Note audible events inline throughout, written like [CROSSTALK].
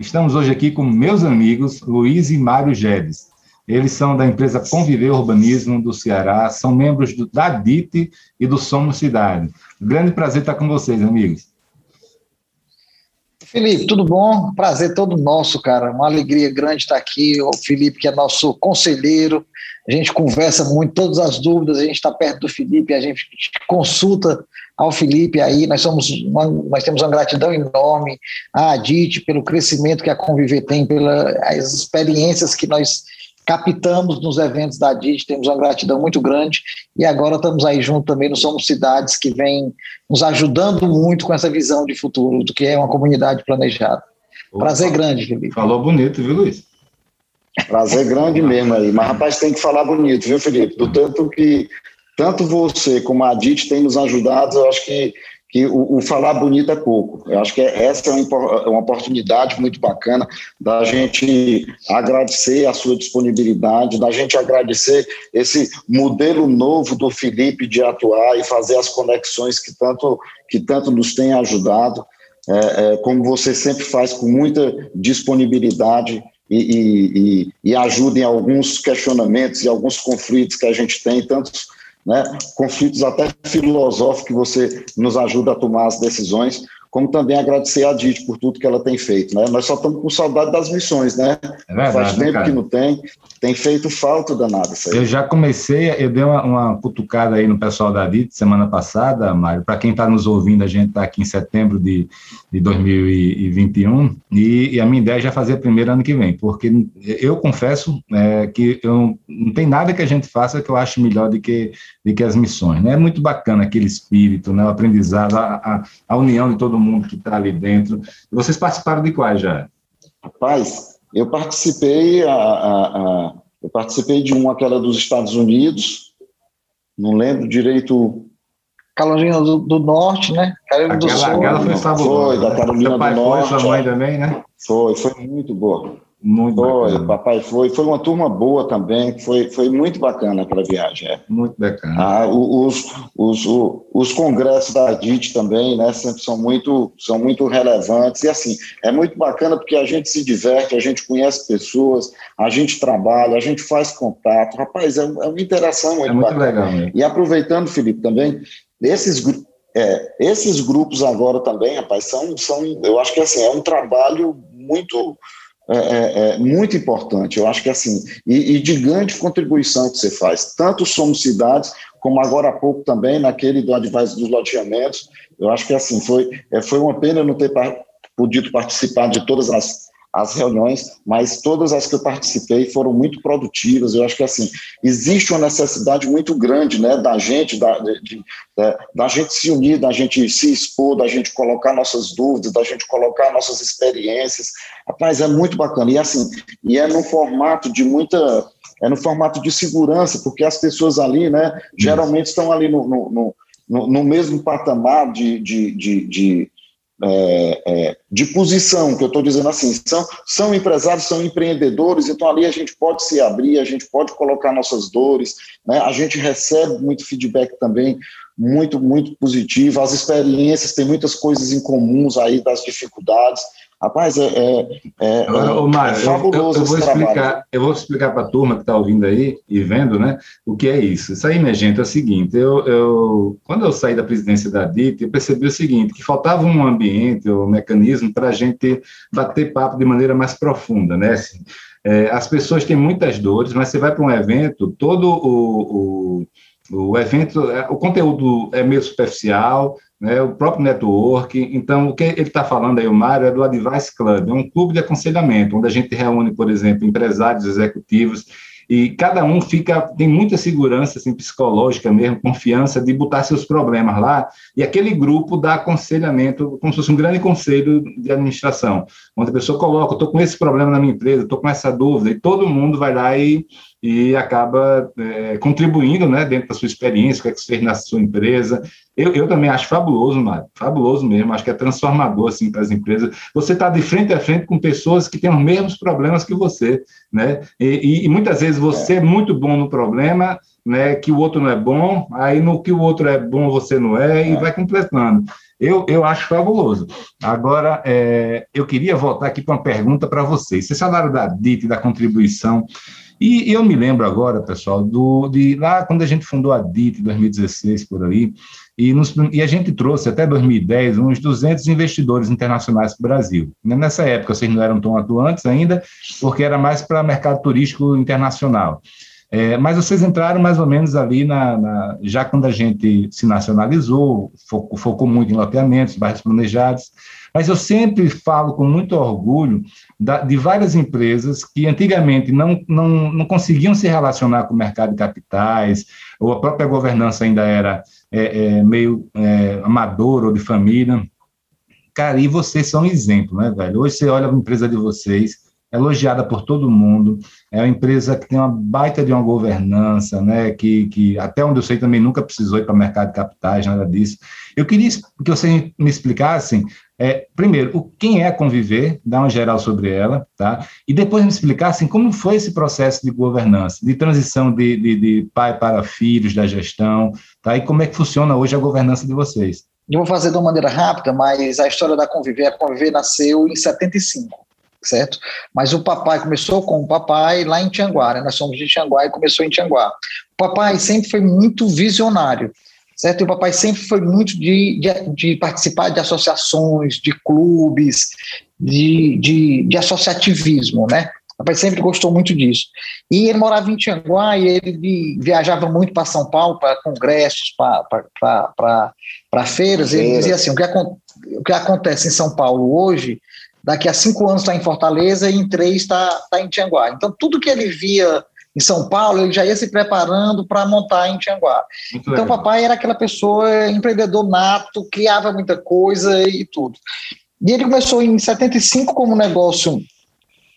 Estamos hoje aqui com meus amigos Luiz e Mário Gedes. Eles são da empresa Conviver Urbanismo do Ceará, são membros do, da DIT e do Somos Cidade. Grande prazer estar com vocês, amigos. Felipe, tudo bom? Prazer todo nosso, cara. Uma alegria grande estar aqui. O Felipe, que é nosso conselheiro, a gente conversa muito, todas as dúvidas, a gente está perto do Felipe, a gente consulta ao Felipe aí, nós somos uma, nós temos uma gratidão enorme à Adit pelo crescimento que a Conviver tem, pelas experiências que nós captamos nos eventos da Adit, temos uma gratidão muito grande e agora estamos aí junto também no Somos Cidades, que vem nos ajudando muito com essa visão de futuro, do que é uma comunidade planejada. Opa. Prazer grande, Felipe. Falou bonito, viu, Luiz? Prazer grande mesmo aí. Mas, rapaz, tem que falar bonito, viu, Felipe? Do tanto que tanto você como a Adit tem nos ajudado, eu acho que, que o, o falar bonito é pouco. Eu acho que é, essa é uma, é uma oportunidade muito bacana da gente agradecer a sua disponibilidade, da gente agradecer esse modelo novo do Felipe de atuar e fazer as conexões que tanto, que tanto nos tem ajudado. É, é, como você sempre faz com muita disponibilidade e, e, e, e ajuda em alguns questionamentos e alguns conflitos que a gente tem, tantos né, conflitos até filosóficos que você nos ajuda a tomar as decisões, como também agradecer a Dite por tudo que ela tem feito. Né? Nós só estamos com saudade das missões, né? É verdade, Faz né, tempo né, que não tem, tem feito falta danada isso aí. Eu já comecei, eu dei uma, uma cutucada aí no pessoal da Dite semana passada, Mário, para quem está nos ouvindo, a gente está aqui em setembro de, de 2021, e, e, a minha ideia é já fazer primeiro ano que vem, porque eu confesso é, que eu, não tem nada que a gente faça que eu ache melhor do que, do que as missões. Né? É muito bacana aquele espírito, né? o aprendizado, a, a, a união de todo mundo que está ali dentro. Vocês participaram de quais já? Rapaz, eu participei, a, a, eu participei de uma que era dos Estados Unidos, não lembro direito. Carolina do, do Norte, né? Carolina aquela, do Sul. Aquela foi fabulosa. Foi, da Carolina do Norte. Foi, sua mãe também, né? Foi, foi muito boa. Muito foi, bacana. papai foi. Foi uma turma boa também, foi, foi muito bacana aquela viagem. É. Muito bacana. Ah, os, os, os, os congressos da DIT também, né, sempre são muito, são muito relevantes. E assim, é muito bacana porque a gente se diverte, a gente conhece pessoas, a gente trabalha, a gente faz contato. Rapaz, é, é uma interação muito, é muito bacana. Legal, né? E aproveitando, Felipe, também, esses. É, esses grupos agora também, rapaz, são, são, eu acho que assim, é um trabalho muito, é, é, é, muito importante. Eu acho que assim, e, e, de grande contribuição que você faz. Tanto somos cidades, como agora há pouco também, naquele do advice dos loteamentos. Eu acho que assim, foi, é, foi uma pena não ter par podido participar de todas as as reuniões, mas todas as que eu participei foram muito produtivas. Eu acho que assim existe uma necessidade muito grande, né, da gente, da, de, da, da, gente se unir, da gente se expor, da gente colocar nossas dúvidas, da gente colocar nossas experiências. Rapaz, é muito bacana e assim e é no formato de muita é no formato de segurança, porque as pessoas ali, né, geralmente estão ali no, no, no, no mesmo patamar de, de, de, de é, é, de posição, que eu estou dizendo assim, são, são empresários, são empreendedores, então ali a gente pode se abrir, a gente pode colocar nossas dores, né? a gente recebe muito feedback também, muito, muito positivo, as experiências, tem muitas coisas em comuns aí das dificuldades, Rapaz, é, é, é, Agora, ô, Mário, é fabuloso eu, eu, eu vou explicar, Eu vou explicar para a turma que está ouvindo aí e vendo, né, o que é isso. Isso aí, minha gente, é o seguinte, eu, eu quando eu saí da presidência da DIT, eu percebi o seguinte, que faltava um ambiente, um mecanismo para a gente bater papo de maneira mais profunda, né, assim, é, as pessoas têm muitas dores, mas você vai para um evento, todo o, o, o evento, é, o conteúdo é meio superficial, né, o próprio network. Então, o que ele está falando aí, o Mário, é do Advice Club, é um clube de aconselhamento, onde a gente reúne, por exemplo, empresários executivos e cada um fica tem muita segurança assim, psicológica mesmo, confiança de botar seus problemas lá, e aquele grupo dá aconselhamento, como se fosse um grande conselho de administração, onde a pessoa coloca, estou com esse problema na minha empresa, estou com essa dúvida, e todo mundo vai lá e e acaba é, contribuindo né, dentro da sua experiência, o que, é que você fez na sua empresa. Eu, eu também acho fabuloso, Mário, fabuloso mesmo, acho que é transformador assim, para as empresas. Você está de frente a frente com pessoas que têm os mesmos problemas que você, né? E, e, muitas vezes você é muito bom no problema, né, que o outro não é bom, aí no que o outro é bom você não é, e vai completando. Eu, eu acho fabuloso. Agora, é, eu queria voltar aqui para uma pergunta para vocês. Vocês falaram da DIT, da contribuição e eu me lembro agora, pessoal, do, de lá quando a gente fundou a DIT, em 2016, por aí, e, nos, e, a gente trouxe até 2010 uns 200 investidores internacionais para o Brasil. Nessa época, vocês não eram tão atuantes ainda, porque era mais para mercado turístico internacional. É, mas vocês entraram mais ou menos ali na, na, já quando a gente se nacionalizou, focou, focou muito em loteamentos, bairros planejados, mas eu sempre falo com muito orgulho da, de várias empresas que antigamente não, não, não conseguiam se relacionar com o mercado de capitais, ou a própria governança ainda era é, é, meio é, amadora ou de família. Cara, e vocês são um exemplo, né, velho? Hoje você olha a empresa de vocês, elogiada por todo mundo, é uma empresa que tem uma baita de uma governança, né, que, que até onde eu sei também nunca precisou ir para o mercado de capitais, nada disso. Eu queria que vocês me explicassem, é, primeiro, o, quem é Conviver, dar uma geral sobre ela, tá? e depois me explicassem como foi esse processo de governança, de transição de, de, de pai para filhos da gestão, tá? e como é que funciona hoje a governança de vocês. Eu vou fazer de uma maneira rápida, mas a história da Conviver, a Conviver nasceu em 75 certo? Mas o papai começou com o papai lá em Tianguá, né? nós somos de Tianguá e começou em Tianguá. O papai sempre foi muito visionário, certo? E o papai sempre foi muito de, de, de participar de associações, de clubes, de, de, de associativismo, né? O papai sempre gostou muito disso. E ele morava em Tianguá e ele viajava muito para São Paulo, para congressos, para feiras. Ele dizia assim: o que, o que acontece em São Paulo hoje daqui a cinco anos está em Fortaleza e em três está tá em Tianguá. Então, tudo que ele via em São Paulo, ele já ia se preparando para montar em Tianguá. Muito então, legal. papai era aquela pessoa empreendedor nato, criava muita coisa e tudo. E ele começou em 75 como negócio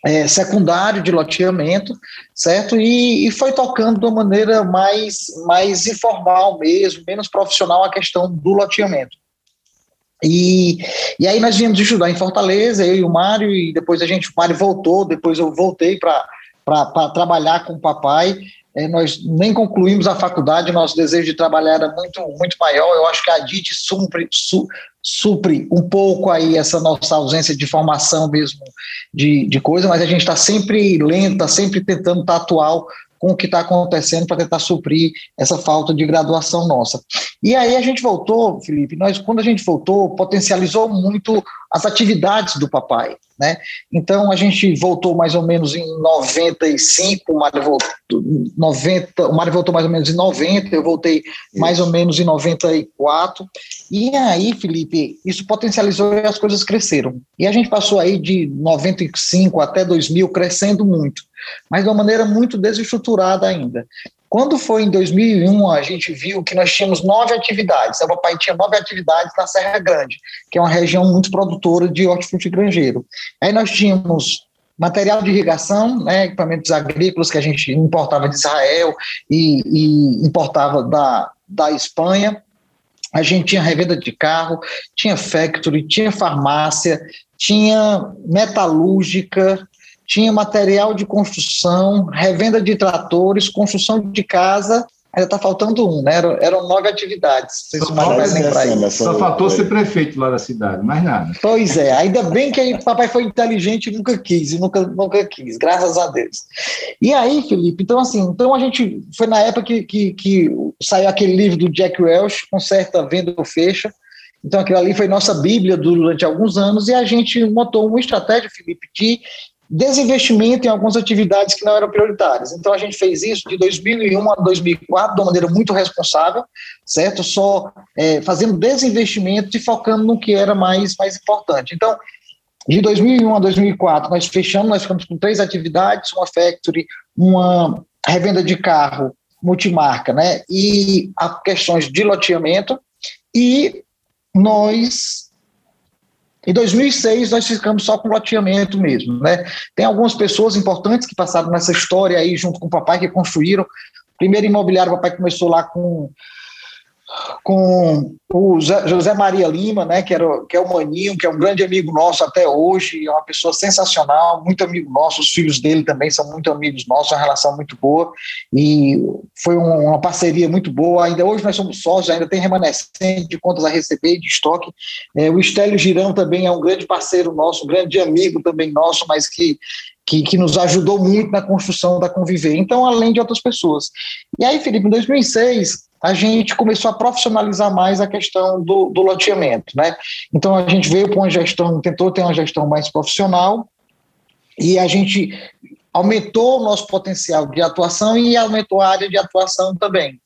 é, secundário de loteamento, certo? E, e, foi tocando de uma maneira mais, mais informal mesmo, menos profissional a questão do loteamento. E, e aí nós viemos estudar em Fortaleza, eu e o Mário, e depois a gente, o Mário voltou, depois eu voltei para trabalhar com o papai. É, nós nem concluímos a faculdade, nosso desejo de trabalhar era muito, muito maior. Eu acho que a DIT supre, su, supre um pouco aí essa nossa ausência de formação mesmo de, de coisa, mas a gente está sempre lento, está sempre tentando estar tá atual com o que está acontecendo para tentar suprir essa falta de graduação nossa. E aí a gente voltou, Felipe, nós quando a gente voltou, potencializou muito as atividades do papai, né? Então a gente voltou mais ou menos em 95, o Mário voltou 90, o Mário voltou mais ou menos em 90, eu voltei mais ou menos em 94. E aí, Felipe, isso potencializou e as coisas cresceram. E a gente passou aí de 95 até 2000 crescendo muito mas de uma maneira muito desestruturada ainda. Quando foi em 2001, a gente viu que nós tínhamos nove atividades. O papai tinha nove atividades na Serra Grande, que é uma região muito produtora de hortifruti grangeiro. Aí nós tínhamos material de irrigação, né, equipamentos agrícolas que a gente importava de Israel e, e importava da, da Espanha. a gente tinha revenda de carro, tinha factory, tinha farmácia, tinha metalúrgica, tinha material de construção, revenda de tratores, construção de casa Ainda está faltando um, né? Eram, eram nove atividades. Só, falta, lembrar só faltou ser prefeito lá da cidade, mais nada. Pois é, ainda bem que o papai foi inteligente e nunca quis, e nunca, nunca quis, graças a Deus. E aí, Felipe, então assim, então a gente foi na época que, que, que saiu aquele livro do Jack Welch, Conserta, Venda ou Fecha. Então aquilo ali foi nossa bíblia durante alguns anos e a gente montou uma estratégia, Felipe, de desinvestimento em algumas atividades que não eram prioritárias. Então a gente fez isso de 2001 a 2004 de uma maneira muito responsável, certo? Só é, fazendo desinvestimento e focando no que era mais, mais importante. Então, de 2001 a 2004 nós fechamos, nós ficamos com três atividades, uma factory, uma revenda de carro multimarca, né? E a questões de loteamento e nós em 2006, nós ficamos só com loteamento mesmo, né? Tem algumas pessoas importantes que passaram nessa história aí junto com o papai, que construíram. Primeiro imobiliário, o papai começou lá com com o José Maria Lima, né, que, era, que é o Maninho, que é um grande amigo nosso até hoje, é uma pessoa sensacional, muito amigo nosso, os filhos dele também são muito amigos nossos, uma relação muito boa, e foi uma parceria muito boa, ainda hoje nós somos sócios, ainda tem remanescente de contas a receber, de estoque, é, o Estélio Girão também é um grande parceiro nosso, um grande amigo também nosso, mas que que, que, nos ajudou muito na construção da Conviver, então, além de outras pessoas. E aí, Felipe, em 2006, a gente começou a profissionalizar mais a questão do, do loteamento, né? Então a gente veio para uma gestão, tentou ter uma gestão mais profissional e a gente aumentou o nosso potencial de atuação e aumentou a área de atuação também.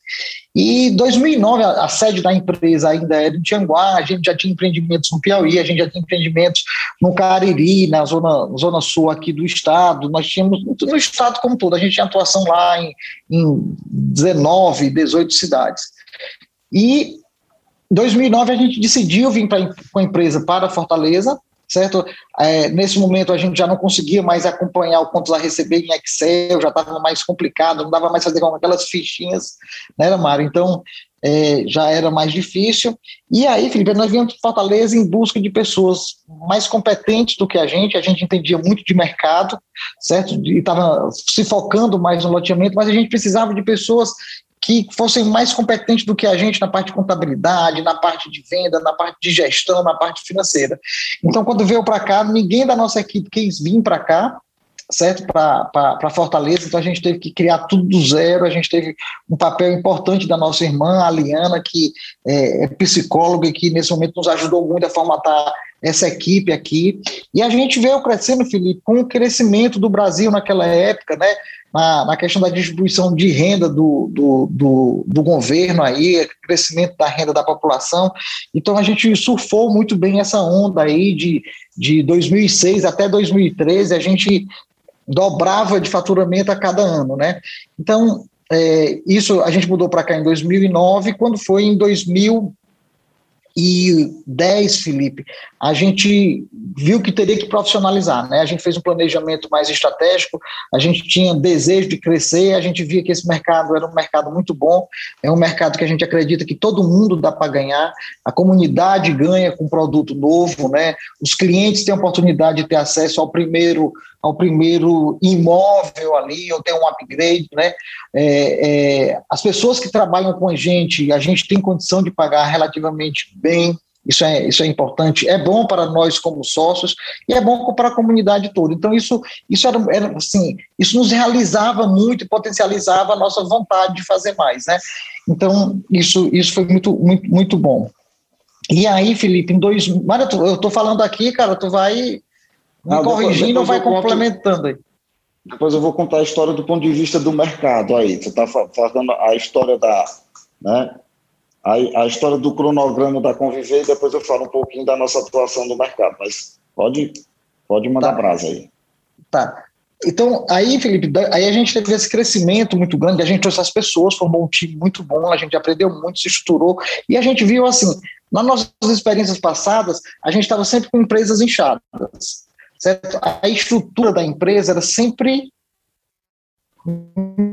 E 2009, a, sede da empresa ainda era em Tianguá, a gente já tinha empreendimentos no Piauí, a gente já tinha empreendimentos no Cariri, na zona, zona sul aqui do estado, nós tínhamos, no estado como todo, a gente tinha atuação lá em, em 19, 18 cidades. E em 2009 a gente decidiu vir pra, com a empresa para Fortaleza, certo? É, nesse momento a gente já não conseguia mais acompanhar o contas a receber em Excel, já estava mais complicado, não dava mais fazer com aquelas fichinhas, né, Mário? Então é, já era mais difícil. E aí, Felipe, nós viemos Fortaleza em busca de pessoas mais competentes do que a gente, a gente entendia muito de mercado, certo? E estava se focando mais no loteamento, mas a gente precisava de pessoas que fossem mais competentes do que a gente na parte de contabilidade, na parte de venda, na parte de gestão, na parte financeira. Então, quando veio para cá, ninguém da nossa equipe quis vir para cá, certo? Para Fortaleza, então a gente teve que criar tudo do zero, a gente teve um papel importante da nossa irmã, a Liana, que é, é psicóloga e que nesse momento nos ajudou muito a formatar essa equipe aqui. E a gente veio crescendo, Felipe, com o crescimento do Brasil naquela época, né? Na, na questão da distribuição de renda do, do, do, do, governo aí, crescimento da renda da população. Então a gente surfou muito bem essa onda aí de, de 2006 até 2013, a gente dobrava de faturamento a cada ano, né? Então, é, isso a gente mudou para cá em 2009, quando foi em 2000 e 10, Felipe, a gente viu que teria que profissionalizar, né? A gente fez um planejamento mais estratégico, a gente tinha desejo de crescer, a gente via que esse mercado era um mercado muito bom, é um mercado que a gente acredita que todo mundo dá para ganhar, a comunidade ganha com produto novo, né? Os clientes têm a oportunidade de ter acesso ao primeiro ao primeiro imóvel ali, ou ter um upgrade, né? É, é, as pessoas que trabalham com a gente, a gente tem condição de pagar relativamente bem, isso é, isso é importante, é bom para nós como sócios e é bom para a comunidade toda. Então, isso, isso era, era assim, isso nos realizava muito e potencializava a nossa vontade de fazer mais, né? Então, isso, isso foi muito, muito, muito bom. E aí, Felipe, em dois. Mara, eu estou falando aqui, cara, tu vai me corrigindo ou vai complementando aí? Depois eu vou contar a história do ponto de vista do mercado aí. Você está falando a história da. Né, a, a história do cronograma da Conviver e depois eu falo um pouquinho da nossa atuação no mercado. Mas pode, pode mandar tá. brasa aí. Tá. Então, aí, Felipe, aí a gente teve esse crescimento muito grande, a gente trouxe as pessoas, formou um time muito bom, a gente aprendeu muito, se estruturou, e a gente viu assim, nas nossas experiências passadas, a gente estava sempre com empresas inchadas certo? A estrutura da empresa era sempre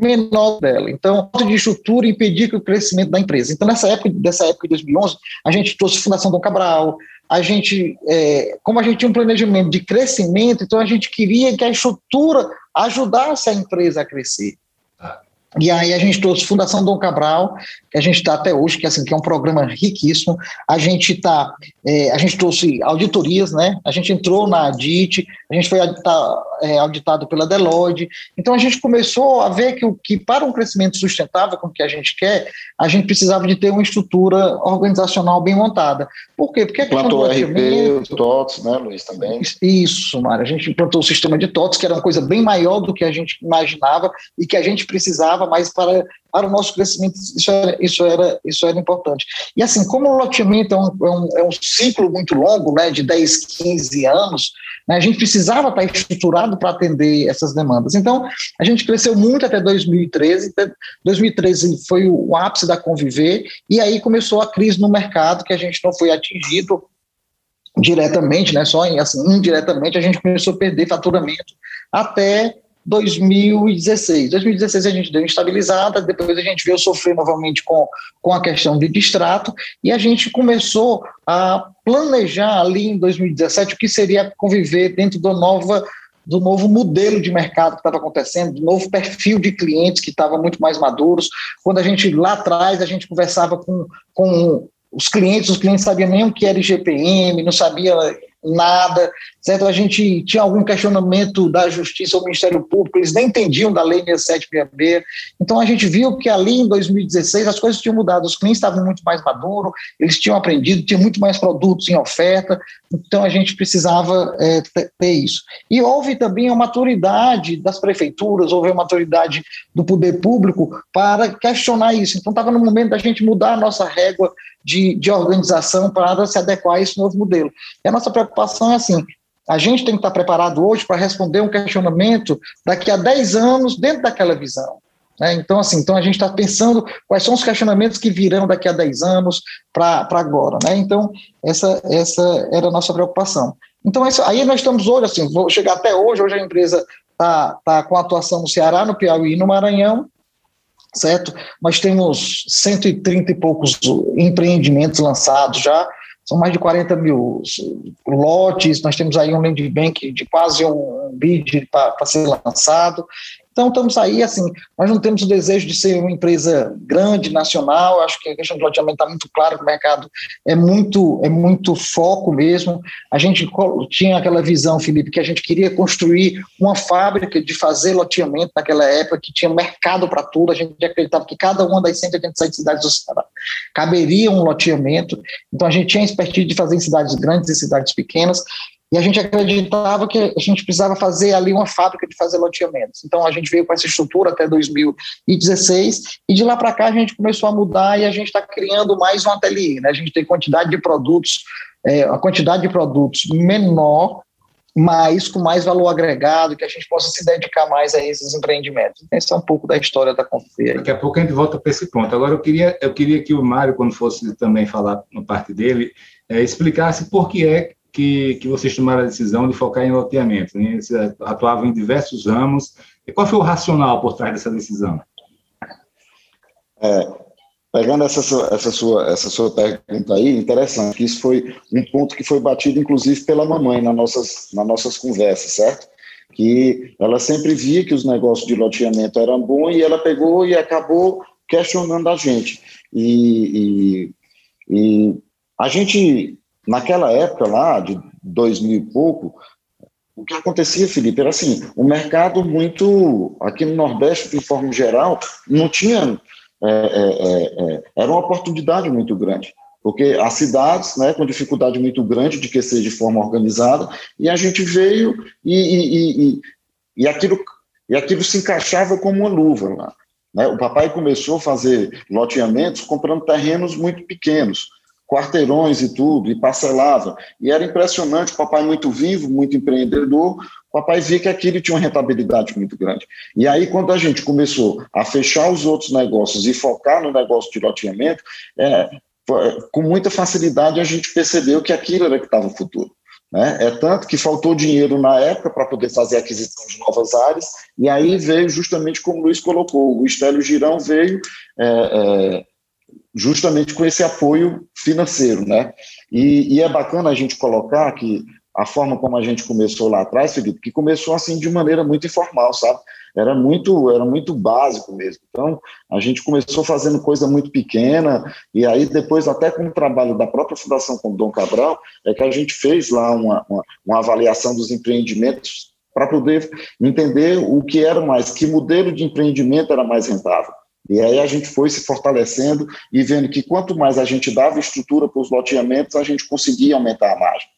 menor dela. Então, a de estrutura impedia que o crescimento da empresa. Então, nessa época, dessa época de 2011, a gente trouxe Fundação Dom Cabral, a gente, é, como a gente tinha um planejamento de crescimento, então a gente queria que a estrutura ajudasse a empresa a crescer. E aí a gente trouxe Fundação Dom Cabral, que a gente está até hoje, que, assim, que é um programa riquíssimo. A gente tá, é, a gente trouxe auditorias, né? A gente entrou na ADIT, a gente foi tá, é, auditado pela Deloitte. Então a gente começou a ver que, que para um crescimento sustentável, como que a gente quer, a gente precisava de ter uma estrutura organizacional bem montada. Por quê? Porque a Plantou o RP, o TOTS, né, Luiz, também? Isso, Mário. A gente implantou o sistema de TOTS, que era uma coisa bem maior do que a gente imaginava e que a gente precisava mais para para o nosso crescimento, isso era, isso era, isso era importante. E assim, como o loteamento é um, é um, é um ciclo muito longo, né, de 10, 15 anos, né, a gente precisava estar estruturado para atender essas demandas. Então, a gente cresceu muito até 2013, 2013 foi o ápice da Conviver, e aí começou a crise no mercado, que a gente não foi atingido diretamente, né, só assim, indiretamente, a gente começou a perder faturamento até 2016. 2016 a gente deu estabilizada, depois a gente veio sofrer novamente com, com a questão de distrato, e a gente começou a planejar ali em 2017 o que seria conviver dentro do nova do novo modelo de mercado que estava acontecendo, do novo perfil de clientes que estava muito mais maduros. Quando a gente lá atrás a gente conversava com, com os clientes, os clientes sabiam nem o que era IGPM, não sabia nada, certo? A gente tinha algum questionamento da Justiça ou Ministério Público, eles nem entendiam da Lei 6766. Então a gente viu que ali em 2016 as coisas tinham mudado, os clientes estavam muito mais maduros, eles tinham aprendido, tinha muito mais produtos em oferta, então a gente precisava é, ter isso. E houve também a maturidade das prefeituras, houve a maturidade do poder público para questionar isso. Então estava no momento da gente mudar a nossa régua de, de organização para se adequar a esse novo modelo. E a nossa preocupação é assim, a gente tem que estar preparado hoje para responder um questionamento daqui a 10 anos dentro daquela visão. Né? Então, assim, então a gente está pensando quais são os questionamentos que virão daqui a 10 anos para agora. Né? Então, essa, essa era a nossa preocupação. Então, isso, aí nós estamos hoje, assim, vou chegar até hoje, hoje a empresa está tá com atuação no Ceará, no Piauí e no Maranhão, certo? Nós temos 130 e poucos empreendimentos lançados já, são mais de 40 mil lotes, nós temos aí um land bank de quase um bid para ser lançado, então, estamos aí, assim, nós não temos o desejo de ser uma empresa grande, nacional, acho que a questão do loteamento está muito claro que o mercado é muito, é muito foco mesmo. A gente tinha aquela visão, Felipe, que a gente queria construir uma fábrica de fazer loteamento naquela época, que tinha mercado para tudo, a gente acreditava que cada uma das 187 cidades do Ceará caberia um loteamento, então a gente tinha expertise de fazer em cidades grandes e cidades pequenas, e a gente acreditava que a gente precisava fazer ali uma fábrica de fazer loteamentos. Então a gente veio com essa estrutura até 2016 e de lá para cá a gente começou a mudar e a gente está criando mais um ateliê. Né? A gente tem quantidade de produtos, é, a quantidade de produtos menor, mas com mais valor agregado, que a gente possa se dedicar mais a esses empreendimentos. Esse é um pouco da história da Confeia. Daqui a pouco a gente volta para esse ponto. Agora eu queria, eu queria que o Mário, quando fosse também falar na parte dele, é, explicasse por que é que, que vocês tomaram a decisão de focar em loteamento? Né? Vocês atuavam em diversos ramos. E qual foi o racional por trás dessa decisão? É, pegando essa essa, sua, essa sua pergunta aí, interessante, que isso foi um ponto que foi batido, inclusive, pela mamãe nas nossas, nas nossas conversas, certo? Que ela sempre via que os negócios de loteamento eram bons e ela pegou e acabou questionando a gente. E, e, e a gente Naquela época lá, de 2000 e pouco, o que acontecia, Felipe, era assim, o mercado muito, aqui no Nordeste, de forma geral, não tinha, é, é, é, era uma oportunidade muito grande, porque as cidades, né, com dificuldade muito grande de crescer de forma organizada, e a gente veio e, e, e, e aquilo, e aquilo se encaixava como uma luva lá. Né? O papai começou a fazer loteamentos comprando terrenos muito pequenos, quarteirões e tudo, e parcelava. E era impressionante, o papai muito vivo, muito empreendedor, o papai via que aquilo tinha uma rentabilidade muito grande. E aí, quando a gente começou a fechar os outros negócios e focar no negócio de loteamento, é, com muita facilidade a gente percebeu que aquilo era que estava o futuro. Né? É tanto que faltou dinheiro na época para poder fazer aquisição de novas áreas, e aí veio justamente como o Luiz colocou, o Estélio Girão veio é, é, justamente com esse apoio financeiro. Né? E, e, é bacana a gente colocar que a forma como a gente começou lá atrás, Felipe, que começou assim de maneira muito informal, sabe? Era muito, era muito básico mesmo. Então, a gente começou fazendo coisa muito pequena, e aí depois, até com o trabalho da própria Fundação com Dom Cabral, é que a gente fez lá uma, uma, uma avaliação dos empreendimentos para poder entender o que era mais, que modelo de empreendimento era mais rentável. E aí a gente foi se fortalecendo e vendo que quanto mais a gente dava estrutura para os loteamentos, a gente conseguia aumentar a margem.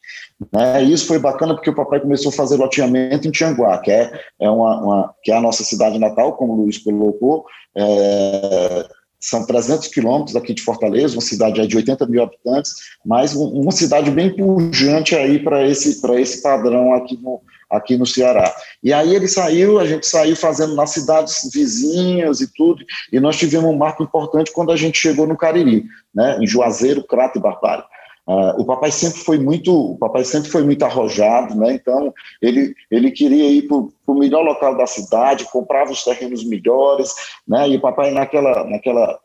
Né? E isso foi bacana porque o papai começou a fazer loteamento em Tianguá, que é, é, uma, uma, que é a nossa cidade natal, como o Luiz colocou, é, são 300 quilômetros aqui de Fortaleza, uma cidade de 80 mil habitantes, mas uma cidade bem pujante aí para esse, esse padrão aqui no, aqui no Ceará. E aí ele saiu, a gente saiu fazendo nas cidades vizinhas e tudo, e nós tivemos um marco importante quando a gente chegou no Cariri, né, em Juazeiro, Crato e Barbário. Uh, o papai sempre foi muito, o papai sempre foi muito arrojado, né? Então ele ele queria ir para o melhor local da cidade, comprava os terrenos melhores, né? E o papai naquela naquela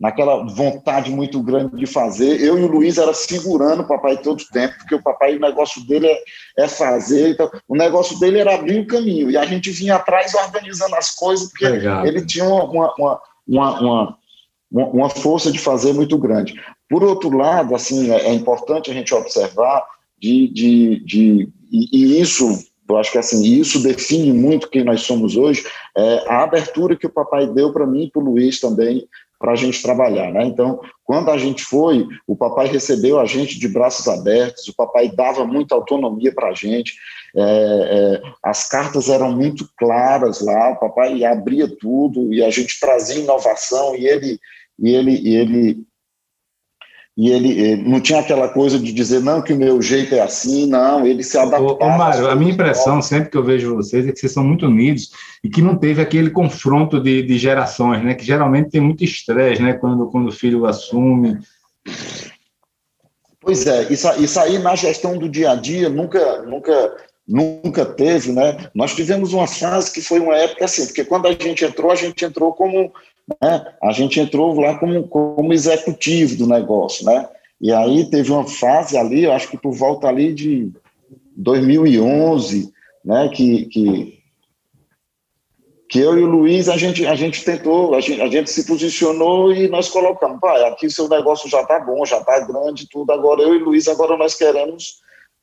naquela vontade muito grande de fazer. Eu e o Luiz era segurando o papai todo o tempo, porque o papai, o negócio dele é, é, fazer, então o negócio dele era abrir o caminho, e a gente vinha atrás organizando as coisas, porque Legal. ele tinha uma, uma, uma, uma, uma força de fazer muito grande. Por outro lado, assim, é, é importante a gente observar de, de, de e, e isso eu acho que assim, isso define muito quem nós somos hoje, é a abertura que o papai deu para mim e para o Luiz também, para a gente trabalhar. Né? Então, quando a gente foi, o papai recebeu a gente de braços abertos, o papai dava muita autonomia para a gente, é, é, as cartas eram muito claras lá, o papai abria tudo e a gente trazia inovação e ele, e ele, e ele e ele, ele, não tinha aquela coisa de dizer, não, que o meu jeito é assim, não, ele se adaptava. Ô, ô Mário, a minha impressão, sempre que eu vejo vocês, é que vocês são muito unidos e que não teve aquele confronto de, de gerações, né? Que geralmente tem muito estresse, né? Quando, quando o filho assume. Pois é, isso, isso aí na gestão do dia a dia nunca, nunca, nunca teve, né? Nós tivemos uma fase que foi uma época assim, porque quando a gente entrou, a gente entrou como né? A gente entrou lá como, como executivo do negócio, né? E aí teve uma fase ali, acho que por volta ali de 2011, né, que, que, que eu e o Luiz, a gente, a gente tentou, a gente, a gente se posicionou e nós colocamos, pai, aqui seu negócio já está bom, já está grande tudo, agora eu e o Luiz, agora nós queremos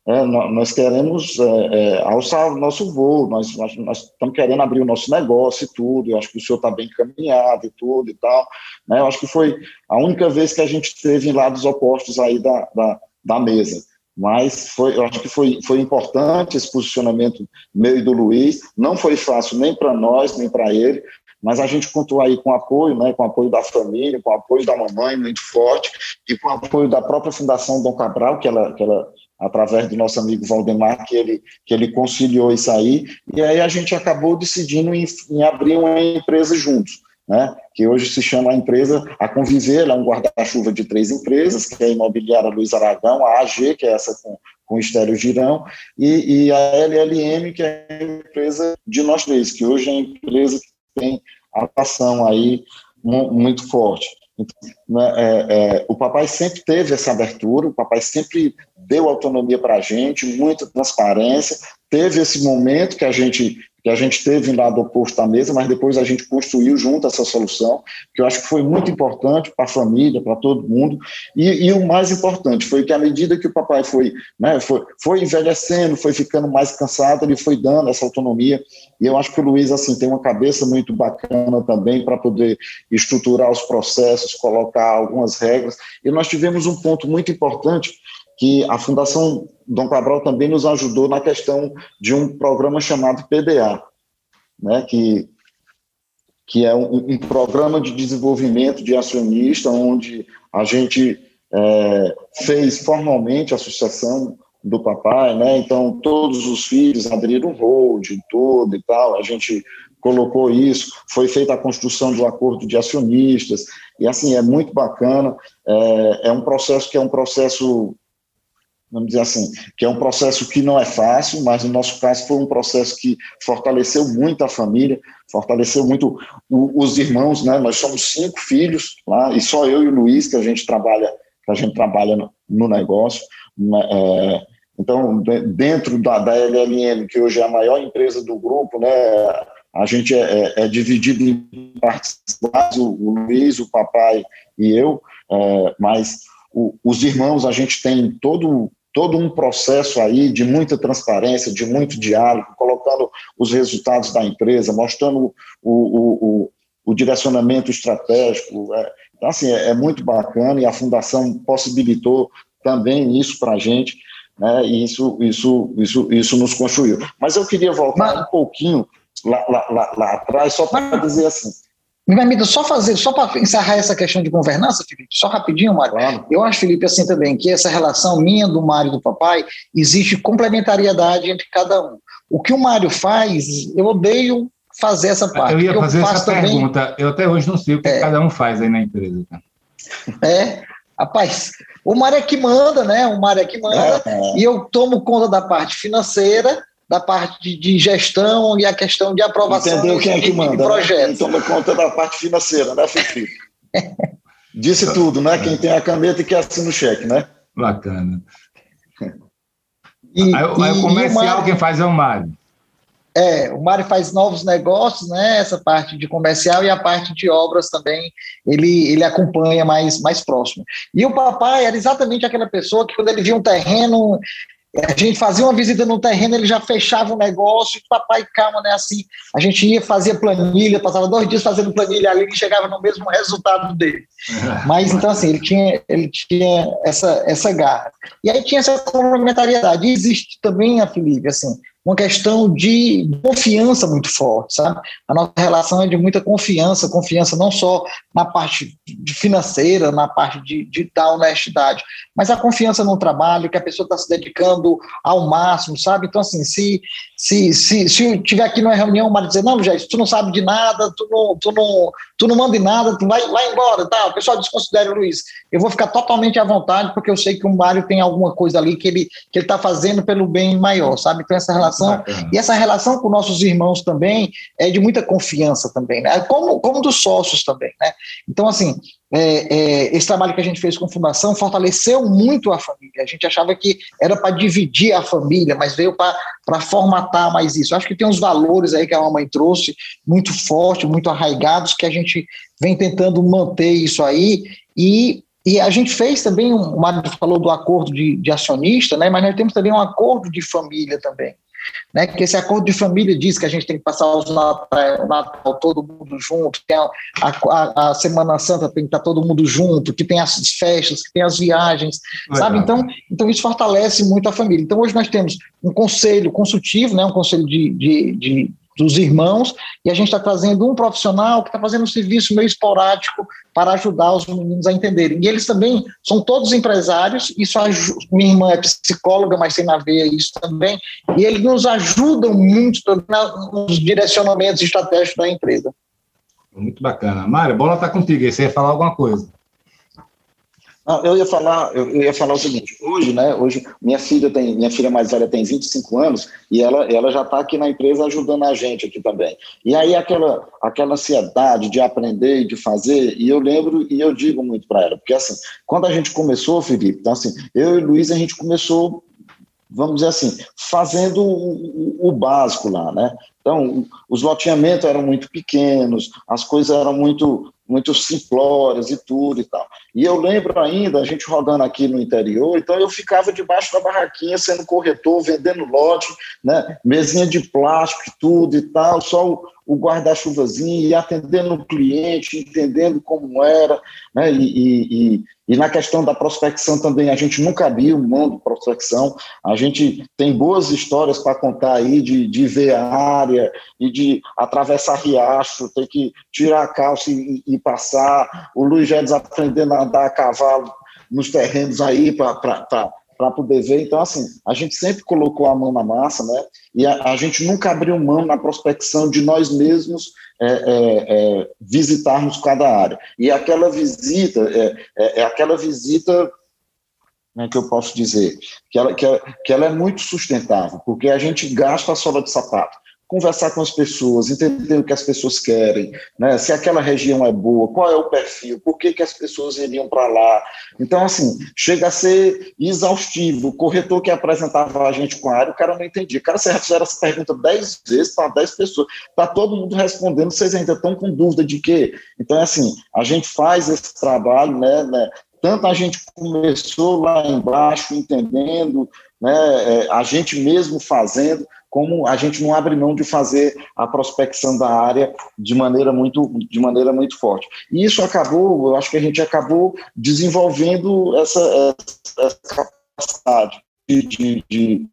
é, nós queremos é, é, alçar o nosso voo, nós, nós, nós, estamos querendo abrir o nosso negócio e tudo, eu acho que o senhor está bem encaminhado e tudo e tal, né? eu acho que foi a única vez que a gente teve em lados opostos aí da, da, da mesa, mas foi, eu acho que foi, foi importante esse posicionamento meu e do Luiz, não foi fácil nem para nós, nem para ele, mas a gente contou aí com apoio, né, com apoio da família, com apoio da mamãe muito forte, e com apoio da própria Fundação Dom Cabral, que ela, que ela através do nosso amigo Valdemar, que ele, que ele conciliou isso aí, e aí a gente acabou decidindo em, em abrir uma empresa juntos, né? que hoje se chama a empresa A Conviver, ela é um guarda-chuva de três empresas, que é a Imobiliária Luiz Aragão, a AG, que é essa com, com Estéreo Girão, e, e, a LLM, que é a empresa de nós três, que hoje é a empresa que tem atuação aí muito forte. Então, é, é, o papai sempre teve essa abertura, o papai sempre deu autonomia para a gente, muita transparência, teve esse momento que a gente que a gente teve lá do oposto da mesa, mas depois a gente construiu junto essa solução, que eu acho que foi muito importante para a família, para todo mundo, e, e, o mais importante foi que à medida que o papai foi, né, foi, foi envelhecendo, foi ficando mais cansado, ele foi dando essa autonomia, e eu acho que o Luiz, assim, tem uma cabeça muito bacana também para poder estruturar os processos, colocar algumas regras, e nós tivemos um ponto muito importante, que a Fundação Dom Cabral também nos ajudou na questão de um programa chamado PDA, né, que, que é um, um programa de desenvolvimento de acionista, onde a gente é, fez formalmente a sucessão do papai, né? Então todos os filhos aderiram o hold, tudo e tal. A gente colocou isso, foi feita a construção do acordo de acionistas e assim é muito bacana. É, é um processo que é um processo vamos dizer assim, que é um processo que não é fácil, mas no nosso caso foi um processo que fortaleceu muito a família, fortaleceu muito o, os irmãos, né? Nós somos cinco filhos lá e só eu e o Luiz que a gente trabalha, que a gente trabalha no, no negócio. Né? É, então, dentro da, da LLM, que hoje é a maior empresa do grupo, né? A gente é, é, é dividido em partes, o, o Luiz, o papai e eu, é, mas os irmãos, a gente tem todo todo um processo aí de muita transparência, de muito diálogo, colocando os resultados da empresa, mostrando o, o, o, o direcionamento estratégico. É, então, assim, é, é, muito bacana e a Fundação possibilitou também isso para a gente, né, e isso, isso, isso, isso nos construiu. Mas eu queria voltar Mas... um pouquinho lá, lá, lá, lá atrás, só para dizer assim, me permita só fazer, só para encerrar essa questão de governança, Felipe, só rapidinho, Mário. Claro. Eu acho, Felipe, assim também, que essa relação minha do Mário e do papai, existe complementariedade entre cada um. O que o Mário faz, eu odeio fazer essa parte. Eu ia fazer eu essa também... pergunta. Eu até hoje não sei o que é. cada um faz aí na empresa. É, rapaz, o Mário é que manda, né? O Mário é que manda, é. e eu tomo conta da parte financeira da parte de, de, gestão e a questão de aprovação Entendeu quem é que manda, de projetos. Né? Quem toma conta da parte financeira, né, Felipe? [LAUGHS] Disse tudo, né? Quem tem a caneta e que assina o cheque, né? Bacana. E, aí, aí o comercial Mário, quem faz é o Mário. É, o Mário faz novos negócios, né? Essa parte de comercial e a parte de obras também, ele, ele acompanha mais, mais próximo. E o papai era exatamente aquela pessoa que, quando ele via um terreno, a gente fazia uma visita no terreno, ele já fechava o negócio, papai, calma, né? Assim, a gente ia, fazia planilha, passava dois dias fazendo planilha ali e chegava no mesmo resultado dele. Mas então, assim, ele tinha, ele tinha essa, essa garra. E aí tinha essa complementariedade. E existe também, a Felipe, assim, uma questão de confiança muito forte, sabe? A nossa relação é de muita confiança, confiança não só na parte financeira, na parte de, de da honestidade, mas a confiança no trabalho, que a pessoa está se dedicando ao máximo, sabe? Então, assim, se, se, se, se eu estiver aqui numa reunião, o dizer, não, Jair, tu não sabe de nada, tu não, tu não, tu não manda em nada, tu vai, vai embora, tá? O pessoal desconsidera o Luiz. Eu vou ficar totalmente à vontade, porque eu sei que o Mário tem alguma coisa ali que ele que ele está fazendo pelo bem maior, sabe? Então, essa relação e essa relação com nossos irmãos também é de muita confiança também, né? Como, como dos sócios também, né? Então, assim, é, é, esse trabalho que a gente fez com a Fundação fortaleceu muito a família. A gente achava que era para dividir a família, mas veio para formatar mais isso. Acho que tem uns valores aí que a mamãe trouxe, muito fortes, muito arraigados, que a gente vem tentando manter isso aí. E e a gente fez também, um, o Mário falou do acordo de, de, acionista, né, mas nós temos também um acordo de família também né? Que esse acordo de família diz que a gente tem que passar os Natal, o Natal todo mundo junto, que a, a, a, Semana Santa tem que estar todo mundo junto, que tem as festas, que tem as viagens, Legal. sabe? Então, então isso fortalece muito a família. Então hoje nós temos um conselho consultivo, né? Um conselho de, de, de dos irmãos, e a gente está trazendo um profissional que está fazendo um serviço meio esporádico para ajudar os meninos a entenderem. E eles também são todos empresários, isso minha irmã é psicóloga, mas tem a ver isso também, e eles nos ajudam muito nos direcionamentos estratégicos da empresa. Muito bacana. Mário, a bola está contigo, você ia falar alguma coisa. Não, eu ia falar, eu ia falar o seguinte, hoje, né, hoje minha filha tem, minha filha mais velha tem 25 anos e ela, ela já está aqui na empresa ajudando a gente aqui também. E aí aquela, aquela ansiedade de aprender e de fazer, e eu lembro e eu digo muito para ela, porque assim, quando a gente começou, Felipe, então assim, eu e Luiz a gente começou vamos dizer assim, fazendo o, o, básico lá, né? Então, os loteamentos eram muito pequenos, as coisas eram muito muito simplórias e tudo e tal. E eu lembro ainda, a gente rodando aqui no interior, então eu ficava debaixo da barraquinha sendo corretor, vendendo lote, né, mesinha de plástico e tudo e tal, só o, o guarda-chuvazinho e atendendo o cliente, entendendo como era, né, e, e, e, na questão da prospecção também, a gente nunca abriu mão de prospecção, a gente tem boas histórias para contar aí de, de ver a área e de atravessar riacho, ter que tirar a calça e, e passar, o Luiz Jedes aprendendo a andar a cavalo nos terrenos aí para para poder ver. Então, assim, a gente sempre colocou a mão na massa, né? E a, a gente nunca abriu mão na prospecção de nós mesmos é, é, é, visitarmos cada área. E aquela visita é, é, é aquela visita é que eu posso dizer? Que ela, que, ela, que ela é muito sustentável, porque a gente gasta a sola de sapato conversar com as pessoas, entender o que as pessoas querem, né? se aquela região é boa, qual é o perfil, por que, que as pessoas iriam para lá. Então, assim, chega a ser exaustivo. O corretor que apresentava a gente com a área, o cara não entendia. Cara, você fizeram essa pergunta dez vezes para dez pessoas, está todo mundo respondendo, vocês ainda estão com dúvida de quê? Então, assim, a gente faz esse trabalho, né, né tanto a gente começou lá embaixo entendendo, né, é, a gente mesmo fazendo, como a gente não abre mão de fazer a prospecção da área de maneira muito, de maneira muito forte. E isso acabou, eu acho que a gente acabou desenvolvendo essa, essa capacidade de, de, de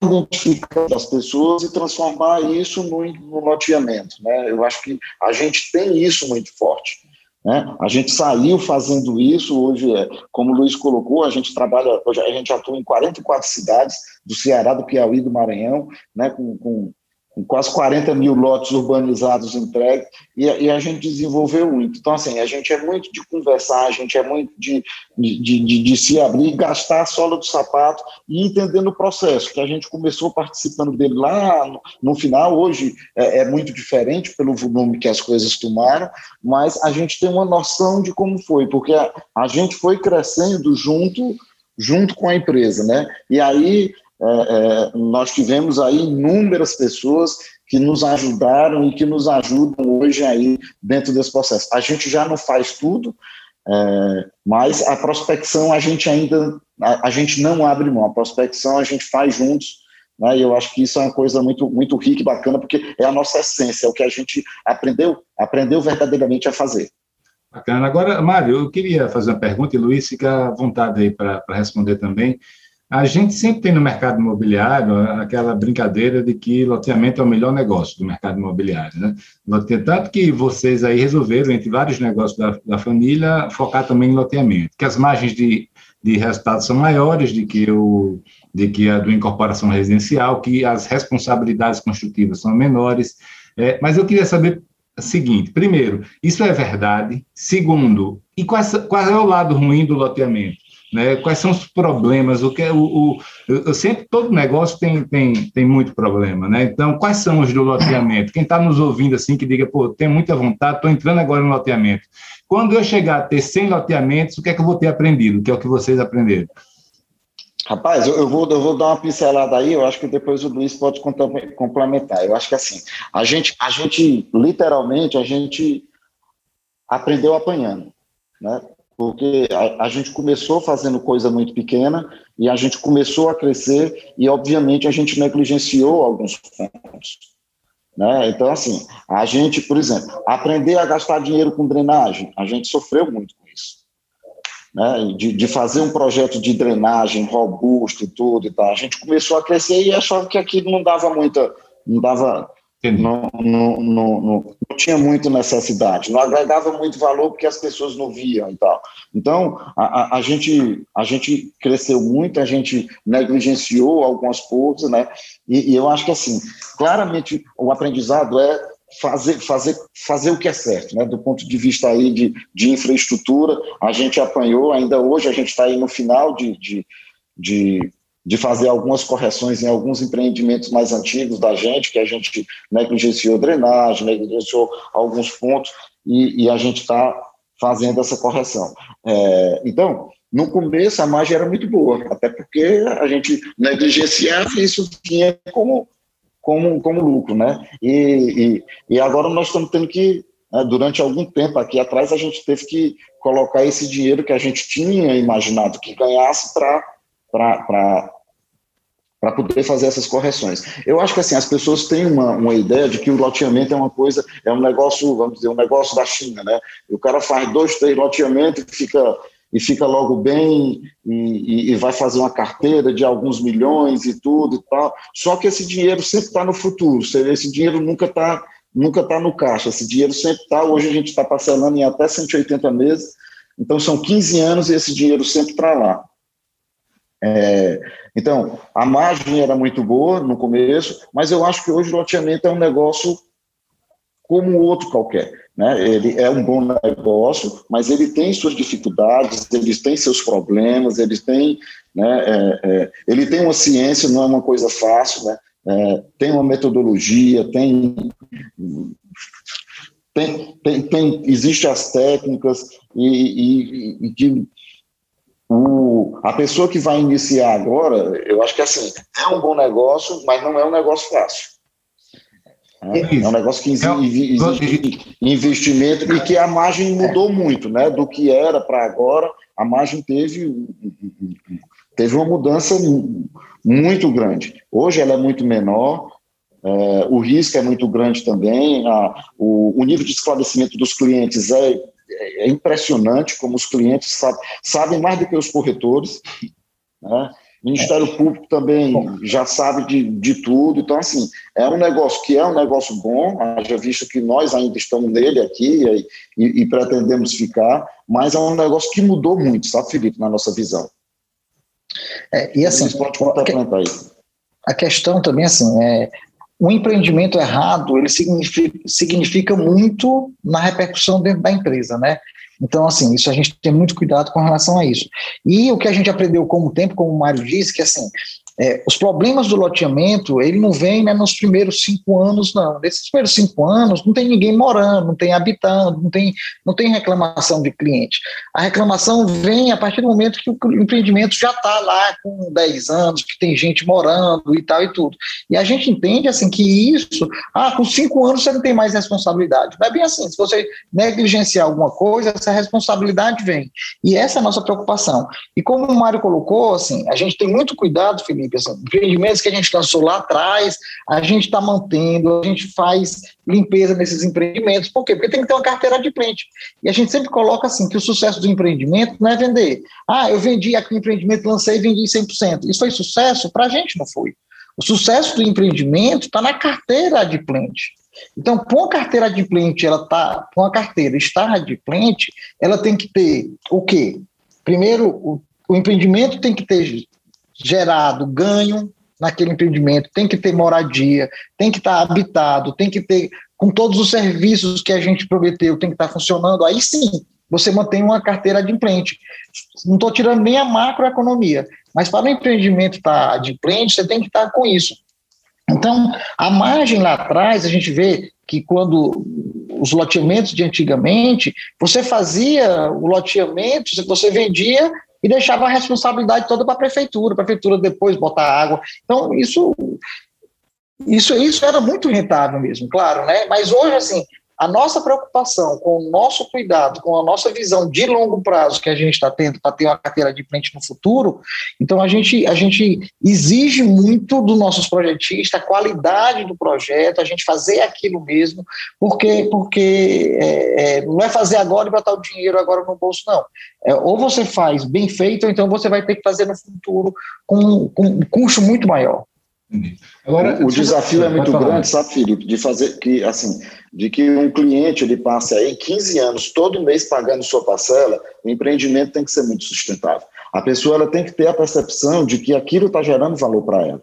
identificar as pessoas e transformar isso no, no loteamento. Né? Eu acho que a gente tem isso muito forte. Né? A gente saiu fazendo isso, hoje, é, como o Luiz colocou, a gente trabalha, hoje a gente atua em 44 cidades do Ceará, do Piauí, do Maranhão, né? com, com com quase 40 mil lotes urbanizados entregues, e, e, a gente desenvolveu muito. Então, assim, a gente é muito de conversar, a gente é muito de, de, de, de se abrir, gastar a sola do sapato e entendendo o processo, que a gente começou participando dele lá no, no final, hoje é, é, muito diferente pelo volume que as coisas tomaram, mas a gente tem uma noção de como foi, porque a, a gente foi crescendo junto junto com a empresa, né? E aí é, é, nós tivemos aí inúmeras pessoas que nos ajudaram e que nos ajudam hoje aí dentro desse processo. A gente já não faz tudo, é, mas a prospecção a gente ainda, a, a, gente não abre mão, a prospecção a gente faz juntos, né, e eu acho que isso é uma coisa muito, muito rica e bacana, porque é a nossa essência, é o que a gente aprendeu, aprendeu verdadeiramente a fazer. Bacana. Agora, Mário, eu queria fazer uma pergunta, e Luiz fica à vontade aí para responder também. A gente sempre tem no mercado imobiliário aquela brincadeira de que loteamento é o melhor negócio do mercado imobiliário, né? Tanto que vocês aí resolveram, entre vários negócios da, da família, focar também em loteamento, que as margens de, de resultados são maiores de que, o, de que a do incorporação residencial, que as responsabilidades construtivas são menores. É, mas eu queria saber o seguinte: primeiro, isso é verdade? Segundo, e qual, qual é o lado ruim do loteamento? Né? Quais são os problemas? O que é o, o eu sempre todo negócio tem, tem, tem muito problema, né? Então, quais são os do loteamento? Quem está nos ouvindo assim que diga, pô, tenho muita vontade, estou entrando agora no loteamento. Quando eu chegar a ter 100 loteamentos, o que é que eu vou ter aprendido? O que é o que vocês aprenderam? Rapaz, eu, vou, eu vou dar uma pincelada aí, eu acho que depois o Luiz pode complementar. Eu acho que assim, a gente, a gente literalmente, a gente aprendeu apanhando, né? Porque a, a, gente começou fazendo coisa muito pequena e a gente começou a crescer e, obviamente, a gente negligenciou alguns pontos. Né? Então, assim, a gente, por exemplo, aprender a gastar dinheiro com drenagem, a gente sofreu muito com isso. Né? De, de fazer um projeto de drenagem robusto e tudo e tal. A gente começou a crescer e achava que aquilo não dava muita, não dava não, não, não, não, tinha muito necessidade, não agregava muito valor porque as pessoas não viam e tal. Então, a, a, a, gente, a gente cresceu muito, a gente negligenciou algumas coisas, né? E, e, eu acho que, assim, claramente o aprendizado é fazer, fazer, fazer o que é certo, né? Do ponto de vista aí de, de infraestrutura, a gente apanhou, ainda hoje a gente está aí no final de, de, de de fazer algumas correções em alguns empreendimentos mais antigos da gente, que a gente negligenciou drenagem, negligenciou alguns pontos, e, e a gente está fazendo essa correção. É, então, no começo a margem era muito boa, até porque a gente negligenciava e isso tinha como, como, como lucro, né? E, e, e agora nós estamos tendo que, né, durante algum tempo aqui atrás, a gente teve que colocar esse dinheiro que a gente tinha imaginado que ganhasse para para poder fazer essas correções. Eu acho que assim as pessoas têm uma, uma ideia de que o loteamento é uma coisa, é um negócio, vamos dizer, um negócio da China, né? O cara faz dois, três loteamentos e fica e fica logo bem e, e, vai fazer uma carteira de alguns milhões e tudo e tal. Só que esse dinheiro sempre está no futuro, esse dinheiro nunca está nunca tá no caixa, esse dinheiro sempre está. Hoje a gente está parcelando em até 180 meses, então são 15 anos e esse dinheiro sempre está lá. É, então, a margem era muito boa no começo, mas eu acho que hoje o loteamento é um negócio como outro qualquer. Né? Ele é um bom negócio, mas ele tem suas dificuldades, ele tem seus problemas, ele tem, né, é, é, ele tem uma ciência, não é uma coisa fácil, né? É, tem uma metodologia, tem, tem, tem, tem as técnicas e, e, e que o, a pessoa que vai iniciar agora, eu acho que assim, é um bom negócio, mas não é um negócio fácil. É, é um negócio que exige investimento e que a margem mudou muito, né? Do que era para agora, a margem teve, teve uma mudança muito grande. Hoje ela é muito menor, é, o risco é muito grande também, a, o, o nível de esclarecimento dos clientes é é, é impressionante como os clientes sabem, sabem mais do que os corretores. Né? O Ministério é. Público também já sabe de, de tudo. Então, assim, é um negócio que é um negócio bom, já visto que nós ainda estamos nele aqui e, e, e pretendemos ficar, mas é um negócio que mudou muito, sabe, Felipe, na nossa visão. É, e assim, pode complementar isso. A questão também, assim, é, o empreendimento errado ele significa, significa muito na repercussão dentro da empresa, né? Então, assim, isso a gente tem muito cuidado com relação a isso. E o que a gente aprendeu com o tempo, como o Mário disse, que assim, é, os problemas do loteamento, ele não vem né, nos primeiros cinco anos, não. Nesses primeiros cinco anos, não tem ninguém morando, não tem habitando, não tem, não tem reclamação de cliente. A reclamação vem a partir do momento que o empreendimento já está lá com 10 anos, que tem gente morando e tal e tudo. E a gente entende assim que isso, ah, com cinco anos você não tem mais responsabilidade. Não é bem assim. Se você negligenciar alguma coisa, essa responsabilidade vem. E essa é a nossa preocupação. E como o Mário colocou, assim, a gente tem muito cuidado, Felipe, empreendimentos que a gente lançou lá atrás, a gente está mantendo, a gente faz limpeza nesses empreendimentos. Por quê? Porque tem que ter uma carteira de cliente. E a gente sempre coloca assim, que o sucesso do empreendimento não é vender. Ah, eu vendi aqui o empreendimento, lancei e vendi 100%. Isso foi sucesso? Para a gente não foi. O sucesso do empreendimento está na carteira adimplente. Então, com a carteira adimplente, ela tá, com a carteira estar adimplente, ela tem que ter o quê? Primeiro, o, o empreendimento tem que ter gerado ganho naquele empreendimento, tem que ter moradia, tem que estar habitado, tem que ter com todos os serviços que a gente prometeu, tem que estar funcionando, aí sim você mantém uma carteira adimplente. Não estou tirando nem a macroeconomia, mas para o empreendimento estar adimplente, você tem que estar com isso. Então, a margem lá atrás, a gente vê que quando os loteamentos de antigamente, você fazia o loteamento, você vendia e deixava a responsabilidade toda para a prefeitura, a prefeitura depois botar água. Então, isso, isso, isso era muito rentável mesmo, claro, né? Mas hoje, assim, a nossa preocupação com o nosso cuidado, com a nossa visão de longo prazo que a gente está tendo para ter uma carteira de frente no futuro, então a gente, a gente exige muito dos nossos projetistas, a qualidade do projeto, a gente fazer aquilo mesmo, porque, porque é, é, não é fazer agora e botar o dinheiro agora no bolso, não. É, ou você faz bem feito, ou então você vai ter que fazer no futuro com, com um custo muito maior. Agora, o, desafio é muito grande, sabe, Felipe, de fazer que, assim, de que um cliente ele passe aí 15 anos todo mês pagando sua parcela, o empreendimento tem que ser muito sustentável. A pessoa ela tem que ter a percepção de que aquilo está gerando valor para ela,